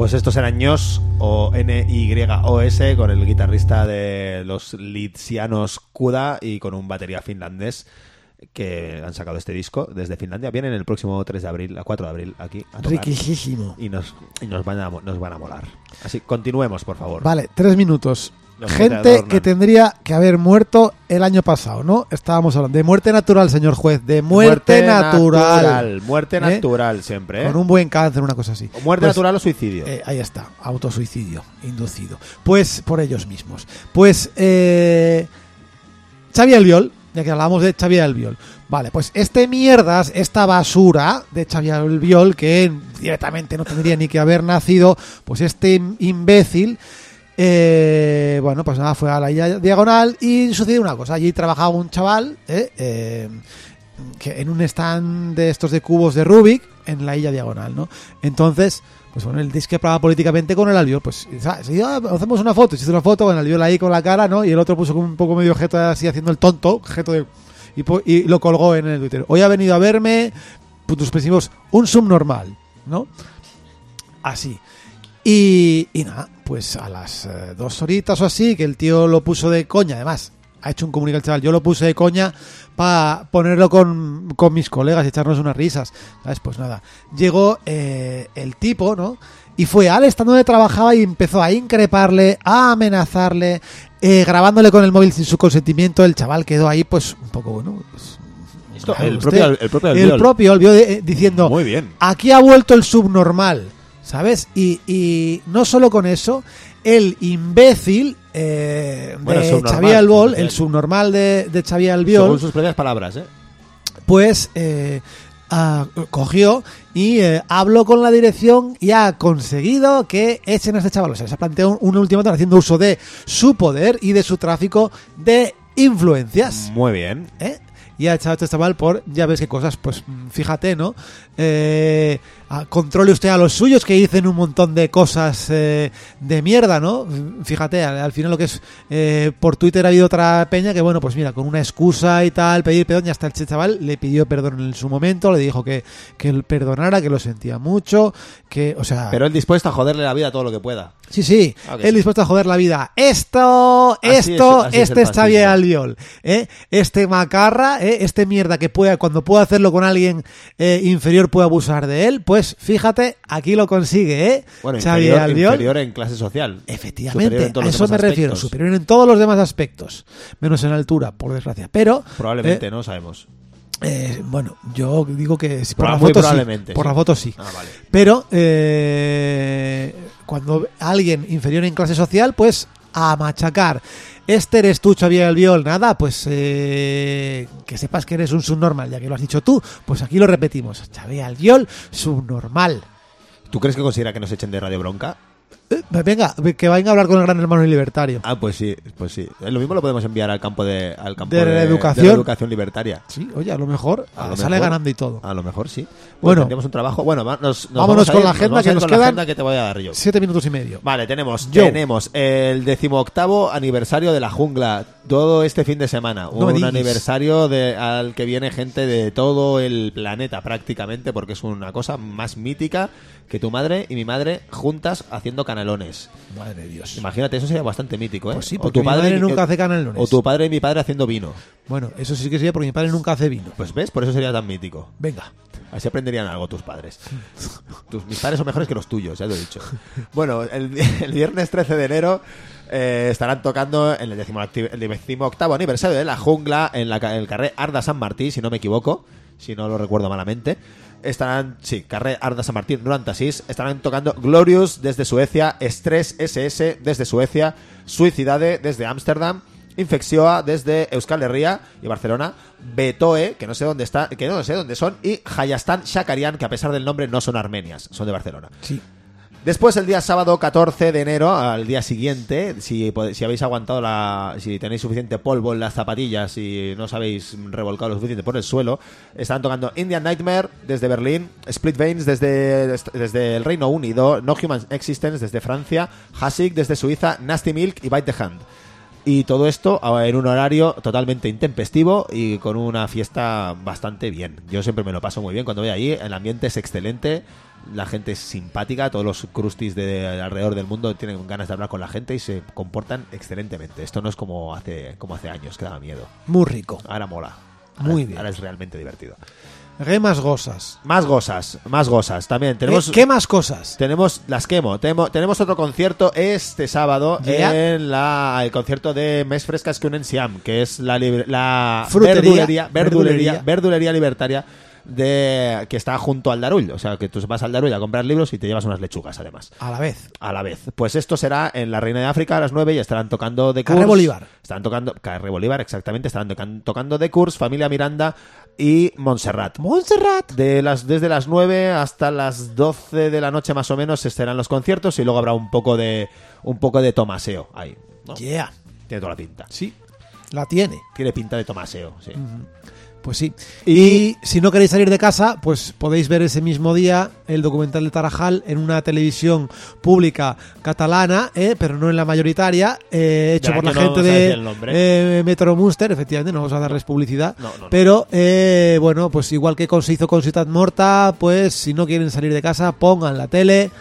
Pues estos eran Ños o N-Y-O-S con el guitarrista de los Lidsianos Kuda y con un batería finlandés que han sacado este disco desde Finlandia. Vienen el próximo 3 de abril, a 4 de abril, aquí a tocar. Riquísimo. Y nos, y nos, van a, nos van a molar. Así, continuemos, por favor. Vale, tres minutos. Gente que tendría que haber muerto el año pasado, ¿no? Estábamos hablando de muerte natural, señor juez, de muerte, natural. Muerte ¿Eh? natural siempre, ¿eh? Con un buen cáncer, una cosa así. O muerte Pues, natural o suicidio. eh, ahí está, autosuicidio inducido. Pues por ellos mismos. Pues eh, Xavi Albiol, ya que hablamos de Xavi Albiol. Vale, pues este mierdas, esta basura de Xavi Albiol, que directamente no tendría ni que haber nacido, pues este imbécil, eh, bueno, pues nada, fue a la diagonal y sucedió una cosa. Allí trabajaba un chaval, eh, eh, en un stand de estos de cubos de Rubik en la isla diagonal, ¿no? Entonces, pues bueno, él discrepaba políticamente con el albiol, pues hacemos una foto, hizo una foto con el albiol ahí con la cara, ¿no? Y el otro puso como un poco medio objeto así haciendo el tonto, objeto de y, lo colgó en el Twitter. Hoy ha venido a verme, puntos suspensivos, un subnormal, ¿no? Así. Y, y nada, pues a las eh, dos horitas o así, que el tío lo puso de coña, además, ha hecho un comunicado el chaval, yo lo puse de coña para ponerlo con, con mis colegas y echarnos unas risas, ¿sabes? Pues nada, llegó eh, el tipo, ¿no? Y fue al stand donde trabajaba y empezó a increparle, a amenazarle, eh, grabándole con el móvil sin su consentimiento. El chaval quedó ahí, pues, un poco, bueno, pues, Esto, el, propio, el propio el propio eh, diciendo, Muy bien. aquí ha vuelto el subnormal, ¿sabes? Y, y no solo con eso, el imbécil eh, Bueno, de subnormal, Xavi Albiol, el subnormal de, de Xavi Albiol, Según sus propias palabras, ¿eh? pues eh, ah, cogió y eh, habló con la dirección y ha conseguido que echen a este chaval. O sea, se ha planteado un, un ultimátum haciendo uso de su poder y de su tráfico de influencias. Muy bien. ¿eh? Y ha echado a este chaval por, ya ves qué cosas, pues mm, fíjate, ¿no? Eh, controle usted a los suyos que dicen un montón de cosas eh, de mierda, ¿no? Fíjate, al, al final lo que es, eh, por Twitter ha habido otra peña que, bueno, pues mira, con una excusa y tal, pedir perdón, y hasta el chaval le pidió perdón en su momento, le dijo que, que él perdonara, que lo sentía mucho, que, o sea... Pero él dispuesto a joderle la vida todo lo que pueda. Sí, sí, Ah, él dispuesto a joder la vida. Esto, Así esto, es- este es Xavier fascismo. Albiol, ¿eh? Este macarra, ¿eh? Este mierda que pueda, cuando pueda hacerlo con alguien inferior puede abusar de él, pues fíjate, aquí lo consigue, ¿eh? Bueno, Xavier inferior, Albiol. inferior en clase social. Efectivamente, a eso me refiero, superior en todos los demás aspectos, menos en altura, por desgracia. Pero, Probablemente, eh, no sabemos. eh, bueno, yo digo que por Proba- la foto sí, por sí. la foto sí. Ah, vale. Pero eh, cuando alguien inferior en clase social, pues a machacar. Este eres tú, Xavier Albiol. Nada, pues eh, que sepas que eres un subnormal, ya que lo has dicho tú. Pues aquí lo repetimos. Xavier Albiol, subnormal. ¿Tú crees que considera que nos echen de Radio Bronca? Eh, venga, que venga a hablar con el gran hermano libertario. Ah, pues sí, pues sí. Eh, Lo mismo lo podemos enviar al campo de, al campo De la educación. de la educación libertaria. Sí, oye, a lo mejor A lo sale mejor. ganando y todo. A lo mejor sí. Bueno. Bueno, tendríamos un trabajo. Bueno, nos, nos Vámonos vamos a con ir- la nos agenda, a que ir nos con la quedan agenda que te voy a dar yo. Siete minutos y medio. Vale, tenemos, Yo. tenemos el decimoctavo aniversario de la jungla todo este fin de semana. No un aniversario de, al que viene gente de todo el planeta prácticamente, porque es una cosa más mítica que tu madre y mi madre juntas haciendo canalones. Madre de Dios. Imagínate, eso sería bastante mítico, ¿eh? Pues sí, O porque mi madre nunca hace canalones. O tu padre y mi padre haciendo vino. Bueno, eso sí que sería porque mi padre nunca hace vino. Pues ves, por eso sería tan mítico. Venga. Así aprenderían algo tus padres. Tus, mis padres son mejores que los tuyos, ya te lo he dicho. Bueno, el, el viernes 13 de enero eh, estarán tocando en el, el decimoctavo aniversario de la jungla en, la, en el carré Arda San Martí, si no me equivoco, si no lo recuerdo malamente. Estarán, sí, carré Arda San Martín, 96. Estarán tocando Glorious desde Suecia, Stress SS desde Suecia, Suicidade desde Ámsterdam. Infexioa desde Euskal Herria y Barcelona, Betoe, que no sé dónde está, que no sé dónde son, y Hayastan Shakarian, que a pesar del nombre no son armenias, son de Barcelona. Sí. Después, el día sábado 14 de enero, al día siguiente, si, si habéis aguantado la. si tenéis suficiente polvo en las zapatillas y no os habéis revolcado lo suficiente por el suelo, estarán tocando Indian Nightmare desde Berlín, Split Veins desde, desde el Reino Unido, No Human Existence desde Francia, Hasik desde Suiza, Nasty Milk y Bite the Hand. Y todo esto ah, en un horario totalmente intempestivo y con una fiesta bastante bien. Yo siempre me lo paso muy bien cuando voy allí. El ambiente es excelente, la gente es simpática, todos los crustis de alrededor del mundo tienen ganas de hablar con la gente y se comportan excelentemente. Esto no es como hace, como hace años, que daba miedo. Muy rico. Ahora mola. Muy bien. Ahora es realmente divertido. ¿Qué más gozas? Más gozas, más gozas. También tenemos... ¿Qué, más cosas? Tenemos las quemo. Temo- tenemos otro concierto este sábado en la, el concierto de Mes Frescas que unen Siam, que es la, la verdulería, Verdulería. verdulería libertaria de que está junto al Darull. O sea, que tú vas al Darull a comprar libros y te llevas unas lechugas, además. A la vez. A la vez. Pues esto será en la Reina de África a las 9 y estarán tocando de Carrer Bolívar. Estarán tocando. Carrer Bolívar, exactamente. Estarán tocan- tocando de Kurs, Familia Miranda y Montserrat. Montserrat. De las, desde las 9 hasta las 12 de la noche más o menos estarán los conciertos y luego habrá un poco de un poco de tomaseo ahí. ¿no? Yeah. Tiene toda la pinta. Sí. La tiene. Tiene pinta de tomaseo, sí. Pues sí. Y- Y, si no queréis salir de casa, pues podéis ver ese mismo día el documental de Tarajal en una televisión pública catalana, eh, pero no en la mayoritaria, eh, hecho por la no gente de eh, Metro Munster, efectivamente, no vamos a darles publicidad. No, no, no. Pero eh, bueno, pues igual que con- se hizo con Ciudad Morta, pues si no quieren salir de casa, pongan la tele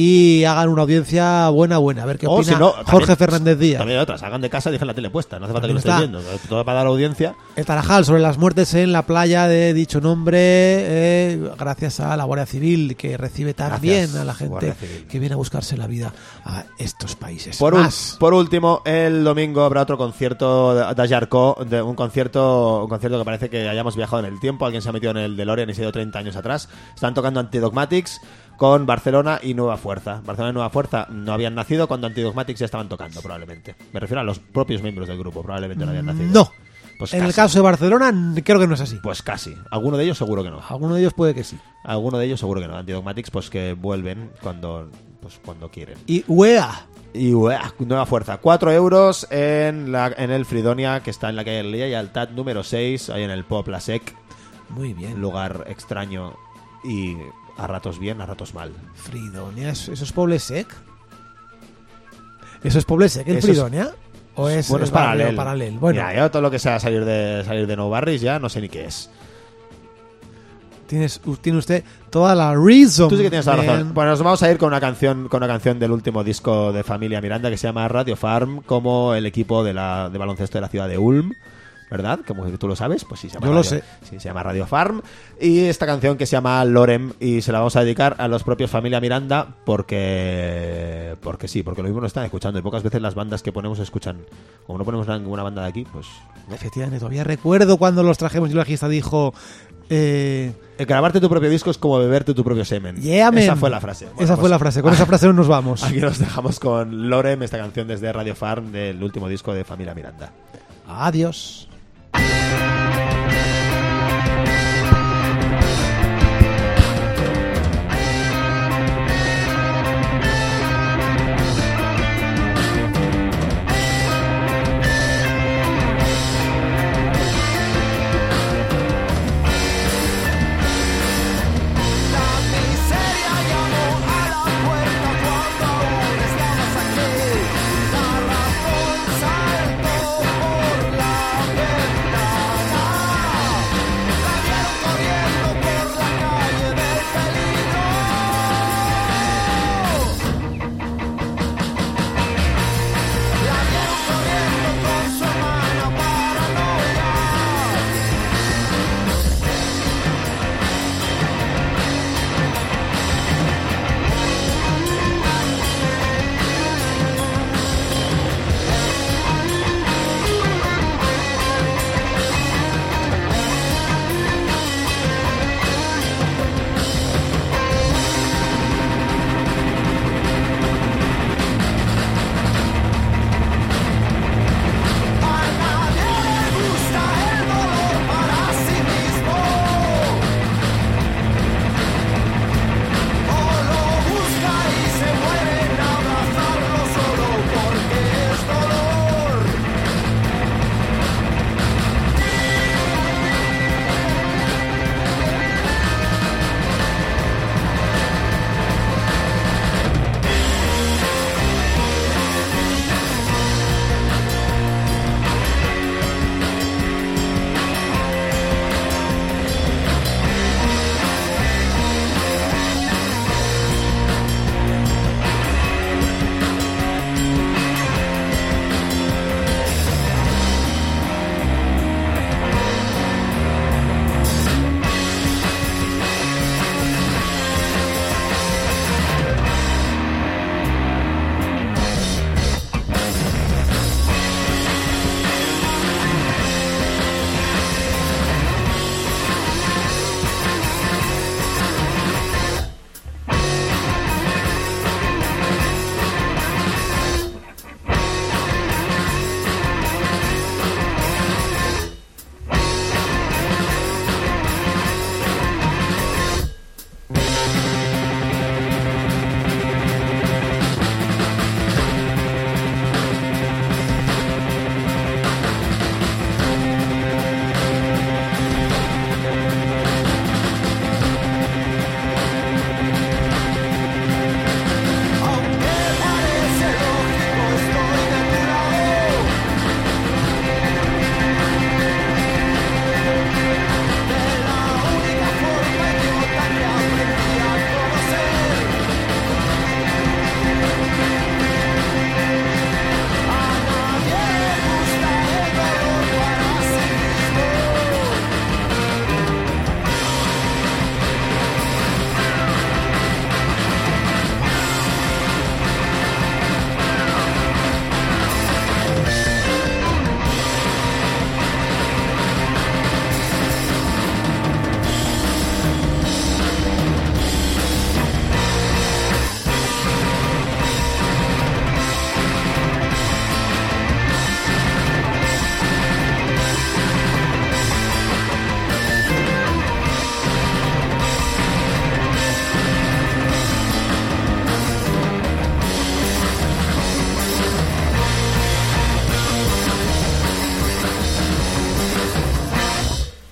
y hagan una audiencia buena, buena. A ver qué opina si no, Jorge también- Fernández Díaz. También hay otras, hagan de casa y dejen la tele puesta, no hace falta que lo También estéis viendo. Todo para dar audiencia. El Tarajal sobre las muertes en la playa de dicho nombre, eh, gracias a la Guardia Civil que recibe bien a la gente que viene a buscarse la vida a estos países. Por, un- Más. por último, el domingo habrá otro concierto de Jarko, de un concierto, un concierto que parece que hayamos viajado en el tiempo, alguien se ha metido en el DeLorean y se ha ido 30 años atrás. Están tocando Antidogmatics con Barcelona y Nueva Fuerza. Barcelona y Nueva Fuerza no habían nacido cuando Antidogmatics ya estaban tocando, probablemente. Me refiero a los propios miembros del grupo, probablemente no habían nacido. No. Pues en el caso de Barcelona, creo que no es así. Pues casi. Alguno de ellos seguro que no. Alguno de ellos puede que sí. Alguno de ellos seguro que no. Antidogmatics pues que vuelven cuando, pues, cuando quieren. Y UEA. Y uah, nueva fuerza. 4 euros en, la, en el Fridonia, que está en la calle Lía y Altad número 6, ahí en el Pop La Sec. Muy bien. Lugar extraño y a ratos bien, a ratos mal. Fridonia, ¿eso es Poble Sec? ¿Eso es Poble Sec en Fridonia? ¿O es, bueno, es el barrio paralelo. paralel? Bueno, Mira, yo todo lo que sea salir de salir de No Barris ya no sé ni qué es. tienes, tiene usted toda la reason. Tú sí que tienes la razón. Bueno, nos vamos a ir con una canción con una canción del último disco de Familia Miranda que se llama Radio Farm, como el equipo de, la, de baloncesto de la ciudad de Ulm. ¿Verdad? Como que tú lo sabes, pues sí, se llama Yo lo Radio- sé. sí, se llama Radio Farm. Y esta canción que se llama Lorem y se la vamos a dedicar a los propios Familia Miranda porque porque sí, porque lo mismo no están escuchando y pocas veces las bandas que ponemos escuchan. Como no ponemos ninguna banda de aquí, pues Efectivamente, todavía recuerdo cuando los trajimos y el bajista dijo... Eh, el grabarte tu propio disco es como beberte tu propio semen. yeah, Esa fue la frase. Bueno, esa pues- fue la frase. Con esa frase nos vamos. Aquí nos dejamos con Lorem, esta canción desde Radio Farm del último disco de Familia Miranda. Adiós. Thank you.